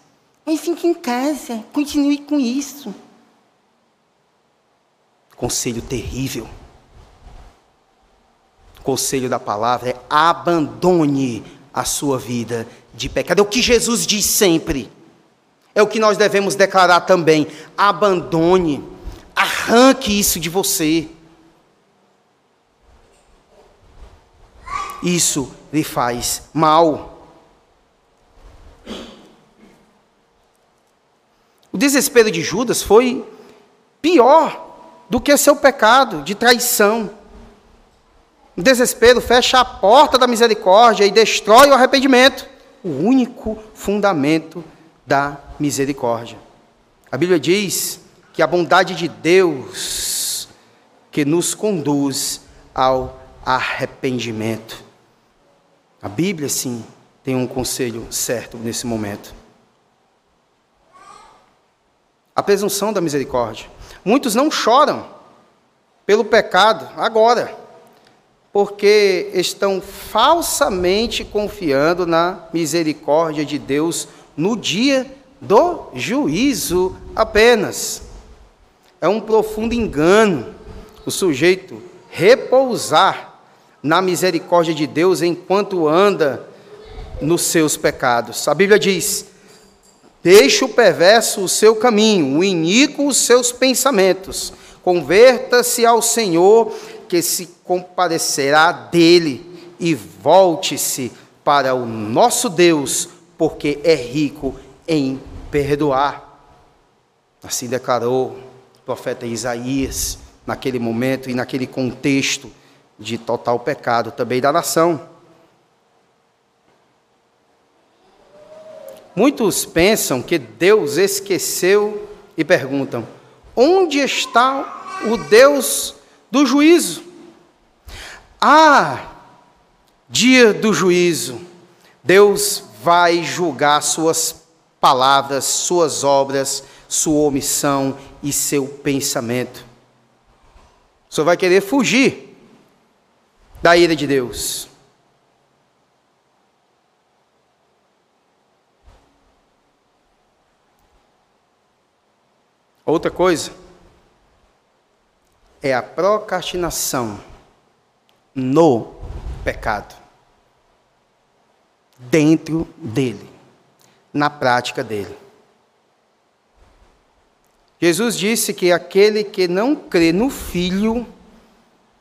Mas fique em casa, continue com isso. Conselho terrível. conselho da palavra é abandone a sua vida de pecado. É o que Jesus diz sempre. É o que nós devemos declarar também. Abandone, arranque isso de você. Isso lhe faz mal. O desespero de Judas foi pior do que seu pecado de traição. O desespero fecha a porta da misericórdia e destrói o arrependimento, o único fundamento da misericórdia. A Bíblia diz que a bondade de Deus que nos conduz ao arrependimento. A Bíblia, sim, tem um conselho certo nesse momento. A presunção da misericórdia. Muitos não choram pelo pecado agora porque estão falsamente confiando na misericórdia de Deus no dia do juízo apenas. É um profundo engano o sujeito repousar na misericórdia de Deus enquanto anda nos seus pecados. A Bíblia diz: Deixe o perverso o seu caminho, o iníquo os seus pensamentos. Converta-se ao Senhor que se compadecerá dele e volte-se para o nosso Deus, porque é rico em perdoar. Assim declarou o profeta Isaías naquele momento e naquele contexto de total pecado também da nação. Muitos pensam que Deus esqueceu e perguntam: onde está o Deus do juízo. Ah, dia do juízo, Deus vai julgar suas palavras, suas obras, sua omissão e seu pensamento. O senhor vai querer fugir da ira de Deus. Outra coisa, é a procrastinação no pecado. Dentro dele, na prática dele. Jesus disse que aquele que não crê no Filho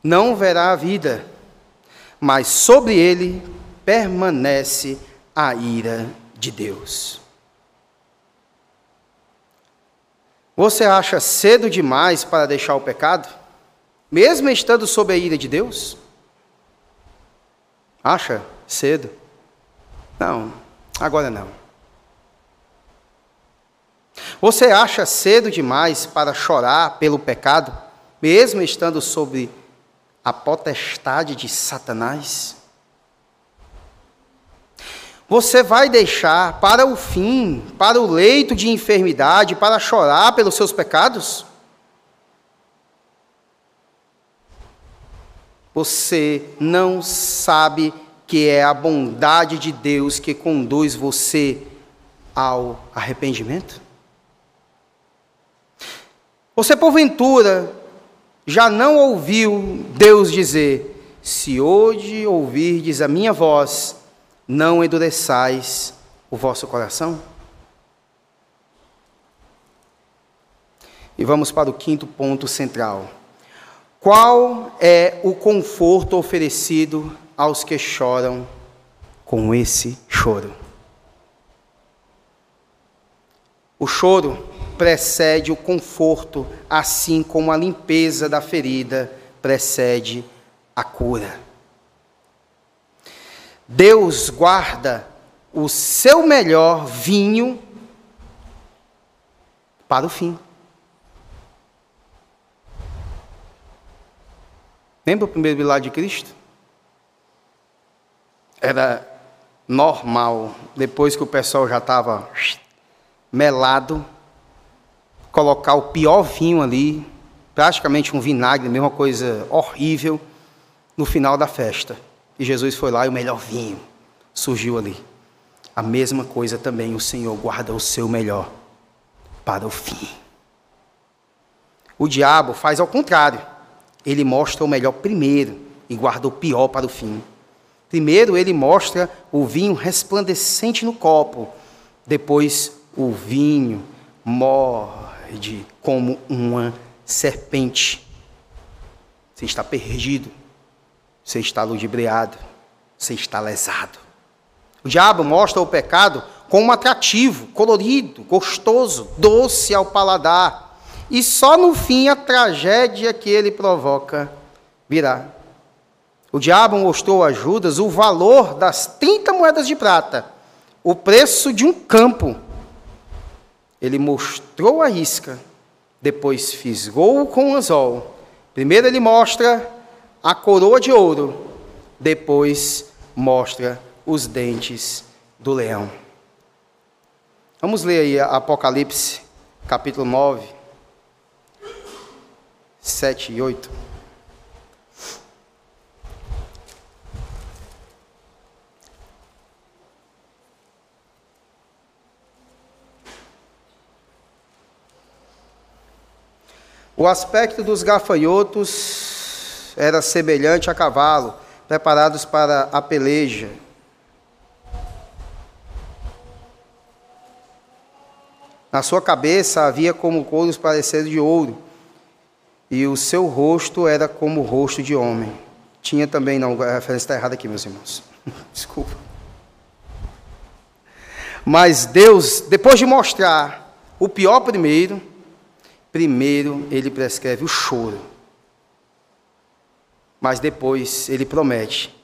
não verá a vida, mas sobre ele permanece a ira de Deus. Você acha cedo demais para deixar o pecado? mesmo estando sob a ira de Deus? Acha cedo? Não, agora não. Você acha cedo demais para chorar pelo pecado, mesmo estando sob a potestade de Satanás? Você vai deixar para o fim, para o leito de enfermidade, para chorar pelos seus pecados? Você não sabe que é a bondade de Deus que conduz você ao arrependimento? Você, porventura, já não ouviu Deus dizer: Se hoje ouvirdes a minha voz, não endureçais o vosso coração? E vamos para o quinto ponto central. Qual é o conforto oferecido aos que choram com esse choro? O choro precede o conforto, assim como a limpeza da ferida precede a cura. Deus guarda o seu melhor vinho para o fim. Lembra o primeiro milagre de Cristo? Era normal, depois que o pessoal já estava melado, colocar o pior vinho ali, praticamente um vinagre, mesma coisa horrível, no final da festa. E Jesus foi lá e o melhor vinho surgiu ali. A mesma coisa também o Senhor guarda o seu melhor para o fim. O diabo faz ao contrário ele mostra o melhor primeiro. e guarda o pior para o fim. Primeiro, ele mostra o vinho resplandecente no copo, depois, o vinho morde como uma serpente. Você está perdido, você está ludibriado, você está lesado. O diabo mostra o pecado como atrativo, colorido, gostoso, doce ao paladar. E só no fim a tragédia que ele provoca virá. O diabo mostrou a Judas o valor das 30 moedas de prata, o preço de um campo. Ele mostrou a isca, depois fisgou com o anzol. Primeiro ele mostra a coroa de ouro, depois mostra os dentes do leão. Vamos ler aí Apocalipse, capítulo 9, 7 e 8. O aspecto dos gafanhotos era semelhante a cavalo, preparados para a peleja. Na sua cabeça havia como couros parecidos de ouro, e o seu rosto era como o rosto de homem. Tinha também, não, a referência está errada aqui, meus irmãos. Desculpa. Mas Deus, depois de mostrar o pior primeiro, primeiro ele prescreve o choro, mas depois ele promete: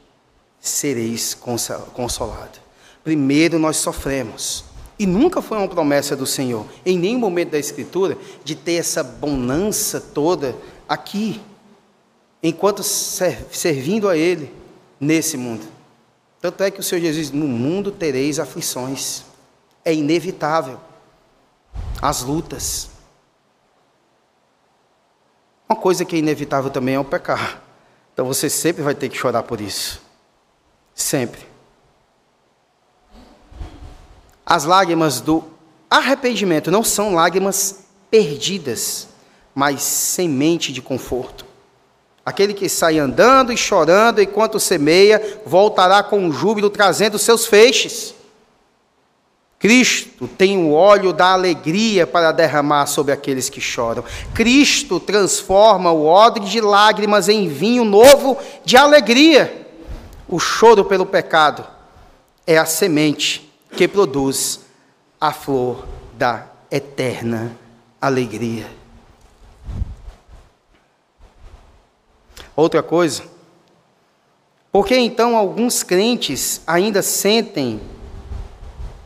sereis consolado. Primeiro nós sofremos. E nunca foi uma promessa do Senhor, em nenhum momento da Escritura, de ter essa bonança toda aqui, enquanto servindo a Ele nesse mundo. Tanto é que o Senhor Jesus diz: no mundo tereis aflições. É inevitável. As lutas. Uma coisa que é inevitável também é o pecar. Então você sempre vai ter que chorar por isso. Sempre. As lágrimas do arrependimento não são lágrimas perdidas, mas semente de conforto. Aquele que sai andando e chorando enquanto semeia, voltará com júbilo trazendo seus feixes. Cristo tem o óleo da alegria para derramar sobre aqueles que choram. Cristo transforma o odre de lágrimas em vinho novo de alegria. O choro pelo pecado é a semente que produz a flor da eterna alegria. Outra coisa, por que então alguns crentes ainda sentem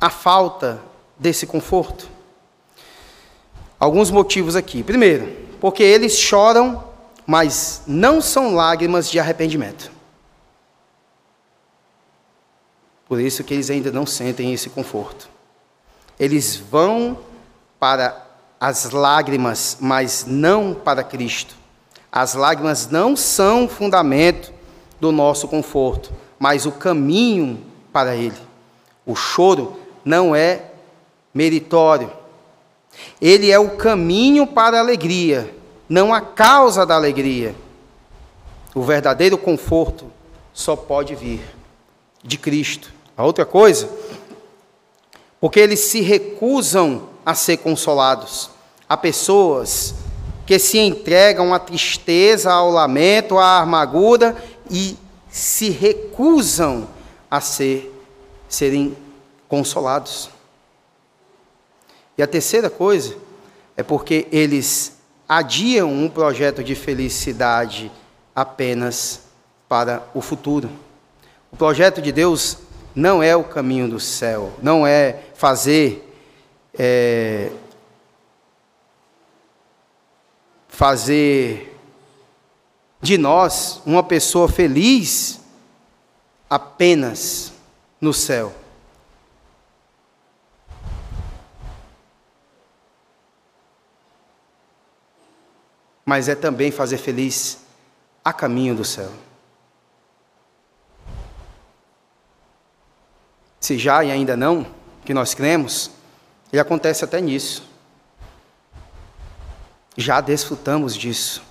a falta desse conforto? Alguns motivos aqui. Primeiro, porque eles choram, mas não são lágrimas de arrependimento. Por isso que eles ainda não sentem esse conforto. Eles vão para as lágrimas, mas não para Cristo. As lágrimas não são fundamento do nosso conforto, mas o caminho para Ele. O choro não é meritório. Ele é o caminho para a alegria, não a causa da alegria. O verdadeiro conforto só pode vir de Cristo. A outra coisa, porque eles se recusam a ser consolados. Há pessoas que se entregam à tristeza, ao lamento, à amargura e se recusam a ser serem consolados. E a terceira coisa é porque eles adiam um projeto de felicidade apenas para o futuro. O projeto de Deus não é o caminho do céu, não é fazer é, fazer de nós uma pessoa feliz apenas no céu. Mas é também fazer feliz a caminho do céu. Se já e ainda não, que nós cremos, e acontece até nisso. Já desfrutamos disso.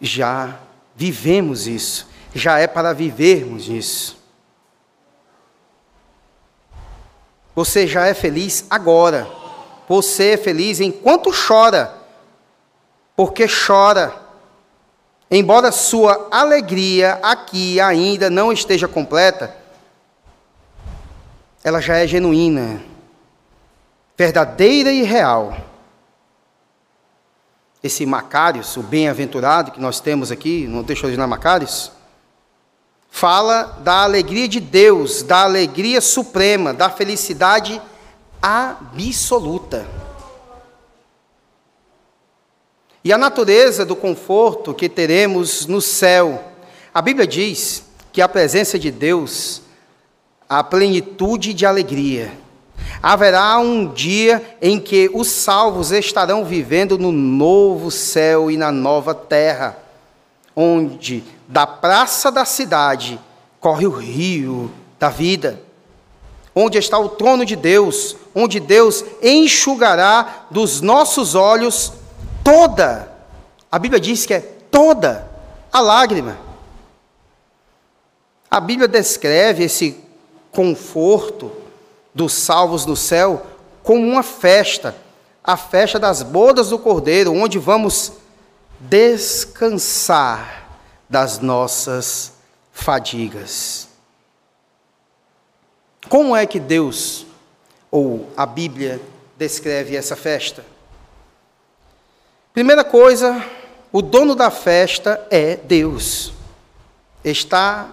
Já vivemos isso, já é para vivermos isso. Você já é feliz agora. Você é feliz enquanto chora, porque chora. Embora sua alegria aqui ainda não esteja completa, ela já é genuína, verdadeira e real. Esse Macários, o bem-aventurado que nós temos aqui no texto original Macários, fala da alegria de Deus, da alegria suprema, da felicidade absoluta. E a natureza do conforto que teremos no céu. A Bíblia diz que a presença de Deus, a plenitude de alegria. Haverá um dia em que os salvos estarão vivendo no novo céu e na nova terra, onde da praça da cidade corre o rio da vida, onde está o trono de Deus, onde Deus enxugará dos nossos olhos toda, a Bíblia diz que é toda a lágrima. A Bíblia descreve esse conforto dos salvos no céu como uma festa, a festa das bodas do Cordeiro, onde vamos descansar das nossas fadigas. Como é que Deus ou a Bíblia descreve essa festa? Primeira coisa, o dono da festa é Deus. Está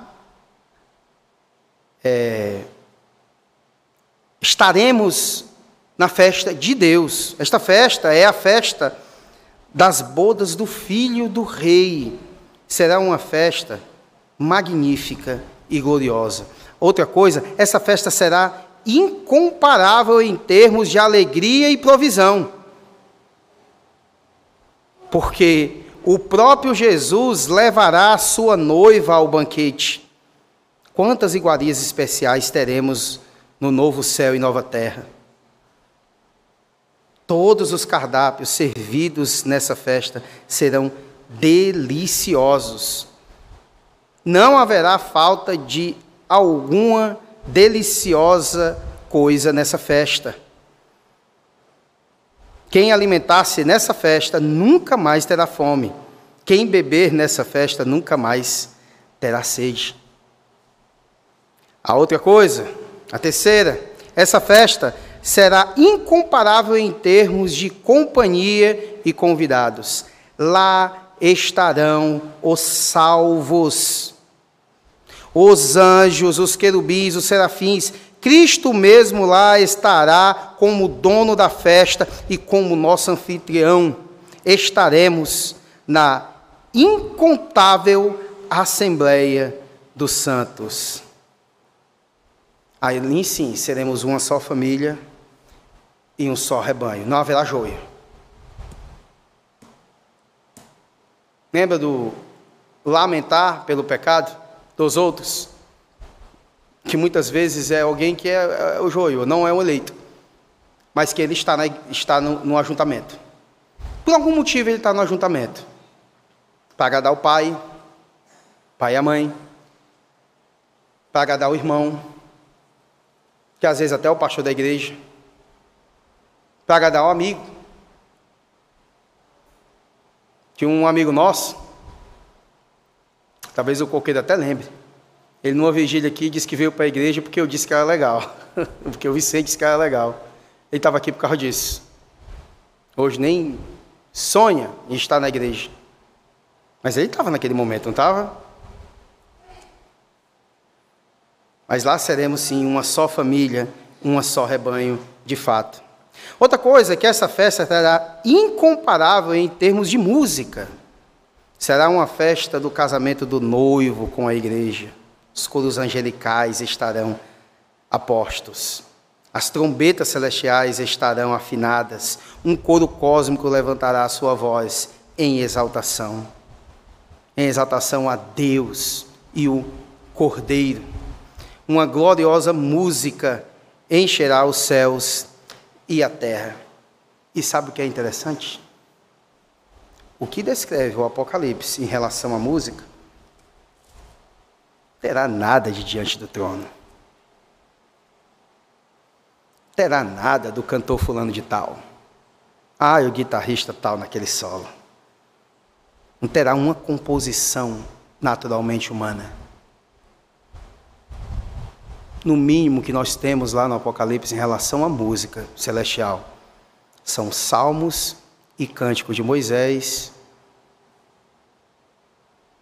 é, estaremos na festa de Deus. Esta festa é a festa das bodas do filho do rei será uma festa magnífica e gloriosa. Outra coisa, essa festa será incomparável em termos de alegria e provisão. Porque o próprio Jesus levará a sua noiva ao banquete. Quantas iguarias especiais teremos no novo céu e nova terra? Todos os cardápios servidos nessa festa serão deliciosos. Não haverá falta de alguma deliciosa coisa nessa festa. Quem alimentar-se nessa festa nunca mais terá fome. Quem beber nessa festa nunca mais terá sede. A outra coisa, a terceira, essa festa será incomparável em termos de companhia e convidados. Lá estarão os salvos. Os anjos, os querubins, os serafins, Cristo mesmo lá estará como dono da festa e como nosso anfitrião. Estaremos na incontável Assembleia dos Santos. Aí sim seremos uma só família e um só rebanho. Não haverá joia. Lembra do lamentar pelo pecado dos outros? Que muitas vezes é alguém que é, é o joio, não é o eleito, mas que ele está, na, está no, no ajuntamento. Por algum motivo ele está no ajuntamento. Para agradar o pai, pai e a mãe, para agradar o irmão, que às vezes até o pastor da igreja, para agradar o amigo, Tinha um amigo nosso, talvez o coqueiro até lembre. Ele numa vigília aqui disse que veio para a igreja porque eu disse que era legal. porque o Vicente disse que era legal. Ele estava aqui por causa disso. Hoje nem sonha em estar na igreja. Mas ele estava naquele momento, não estava? Mas lá seremos sim uma só família, uma só rebanho de fato. Outra coisa é que essa festa será incomparável em termos de música. Será uma festa do casamento do noivo com a igreja. Os coros angelicais estarão apostos. As trombetas celestiais estarão afinadas. Um coro cósmico levantará a sua voz em exaltação. Em exaltação a Deus e o Cordeiro. Uma gloriosa música encherá os céus e a terra. E sabe o que é interessante? O que descreve o Apocalipse em relação à música terá nada de diante do trono. Terá nada do cantor fulano de tal. Ah, o guitarrista tal naquele solo. Não terá uma composição naturalmente humana. No mínimo que nós temos lá no Apocalipse em relação à música celestial são salmos e cânticos de Moisés,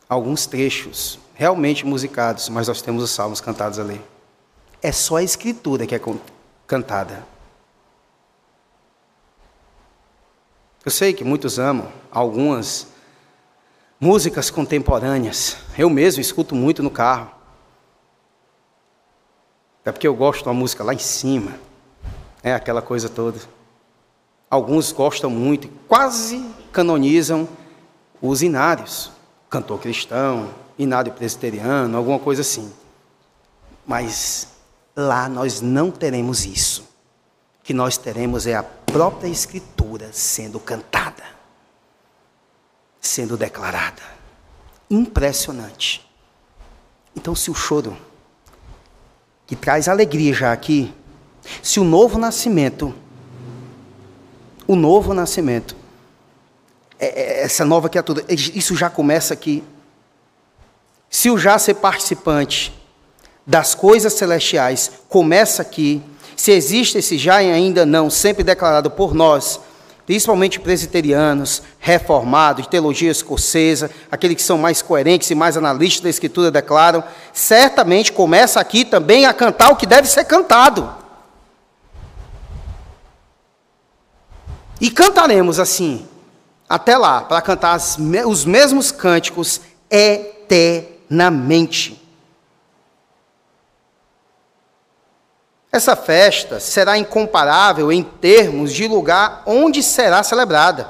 alguns trechos realmente musicados, mas nós temos os salmos cantados ali. É só a escritura que é cantada. Eu sei que muitos amam algumas músicas contemporâneas. Eu mesmo escuto muito no carro. É porque eu gosto uma música lá em cima. É aquela coisa toda. Alguns gostam muito, quase canonizam os inários. Cantor cristão, inário presbiteriano, alguma coisa assim. Mas lá nós não teremos isso. O que nós teremos é a própria Escritura sendo cantada sendo declarada. Impressionante. Então, se o choro, que traz alegria já aqui, se o novo nascimento, o novo nascimento, é, é, essa nova criatura, isso já começa aqui. Se o já ser participante das coisas celestiais começa aqui, se existe esse já e ainda não, sempre declarado por nós, principalmente presbiterianos, reformados, de teologia escocesa, aqueles que são mais coerentes e mais analistas da Escritura declaram, certamente começa aqui também a cantar o que deve ser cantado. E cantaremos assim, até lá, para cantar os mesmos cânticos eternamente. Essa festa será incomparável em termos de lugar onde será celebrada.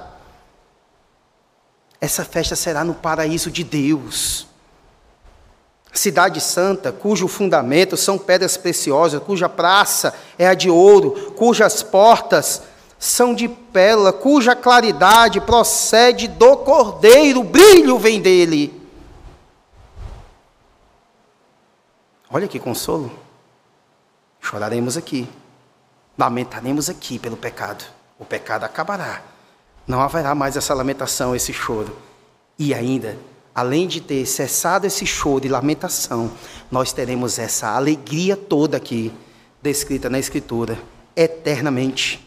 Essa festa será no paraíso de Deus. Cidade Santa, cujo fundamento são pedras preciosas, cuja praça é a de ouro, cujas portas são de pérola, cuja claridade procede do Cordeiro, o brilho vem dele. Olha que consolo. Choraremos aqui. Lamentaremos aqui pelo pecado. O pecado acabará. Não haverá mais essa lamentação, esse choro. E ainda, além de ter cessado esse choro e lamentação, nós teremos essa alegria toda aqui, descrita na Escritura, eternamente.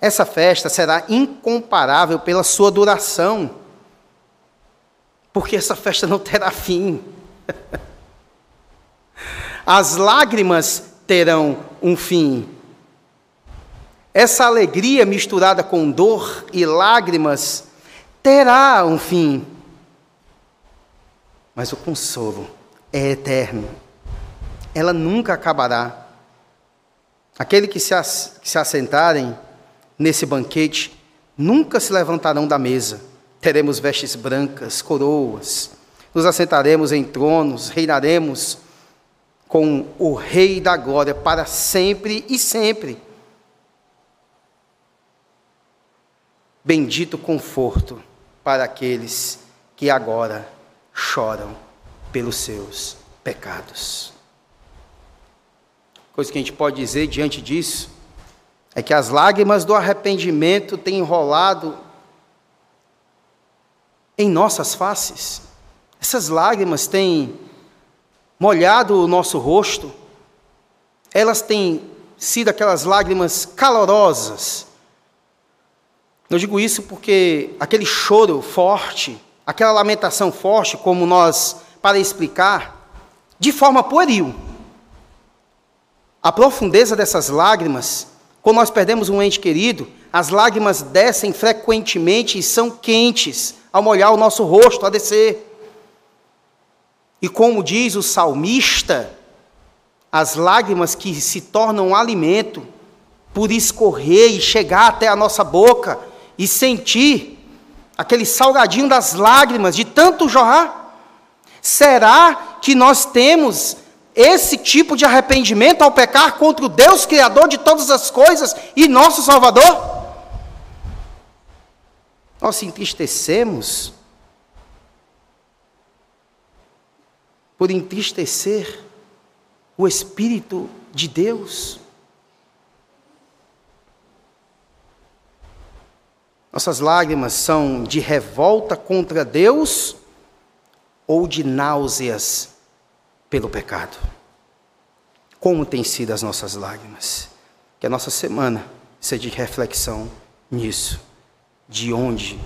Essa festa será incomparável pela sua duração, porque essa festa não terá fim. as lágrimas terão um fim. Essa alegria misturada com dor e lágrimas terá um fim. Mas o consolo é eterno. Ela nunca acabará. Aqueles que se, que se assentarem nesse banquete nunca se levantarão da mesa. Teremos vestes brancas, coroas. Nos assentaremos em tronos, reinaremos com o Rei da Glória para sempre e sempre. Bendito conforto para aqueles que agora choram pelos seus pecados. Coisa que a gente pode dizer diante disso é que as lágrimas do arrependimento têm enrolado em nossas faces. Essas lágrimas têm molhado o nosso rosto, elas têm sido aquelas lágrimas calorosas. Eu digo isso porque aquele choro forte, aquela lamentação forte, como nós, para explicar, de forma pueril, a profundeza dessas lágrimas, quando nós perdemos um ente querido, as lágrimas descem frequentemente e são quentes ao molhar o nosso rosto, a descer. E como diz o salmista, as lágrimas que se tornam alimento, por escorrer e chegar até a nossa boca e sentir aquele salgadinho das lágrimas de tanto jorrar? Será que nós temos esse tipo de arrependimento ao pecar contra o Deus Criador de todas as coisas e nosso Salvador? Nós se entristecemos por entristecer o Espírito de Deus? Nossas lágrimas são de revolta contra Deus ou de náuseas pelo pecado? Como têm sido as nossas lágrimas? Que a nossa semana seja de reflexão nisso. De onde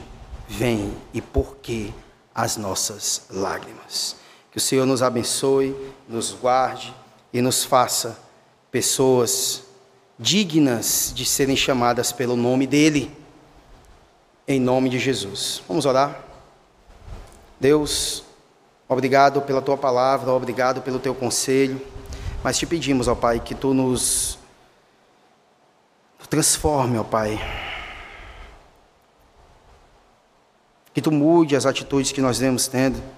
vem e por que as nossas lágrimas? Que o Senhor nos abençoe, nos guarde e nos faça pessoas dignas de serem chamadas pelo nome dEle em nome de Jesus. Vamos orar? Deus, obrigado pela tua palavra, obrigado pelo teu conselho, mas te pedimos, ó Pai, que tu nos transforme, ó Pai. Que tu mude as atitudes que nós vemos tendo.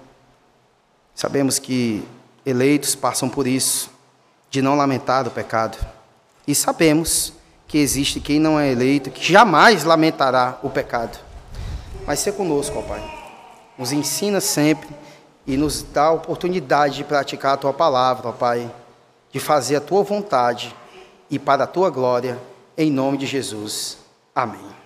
Sabemos que eleitos passam por isso, de não lamentar o pecado. E sabemos que existe quem não é eleito, que jamais lamentará o pecado. Mas ser conosco, ó Pai. Nos ensina sempre e nos dá a oportunidade de praticar a tua palavra, ó Pai, de fazer a tua vontade e para a tua glória, em nome de Jesus. Amém.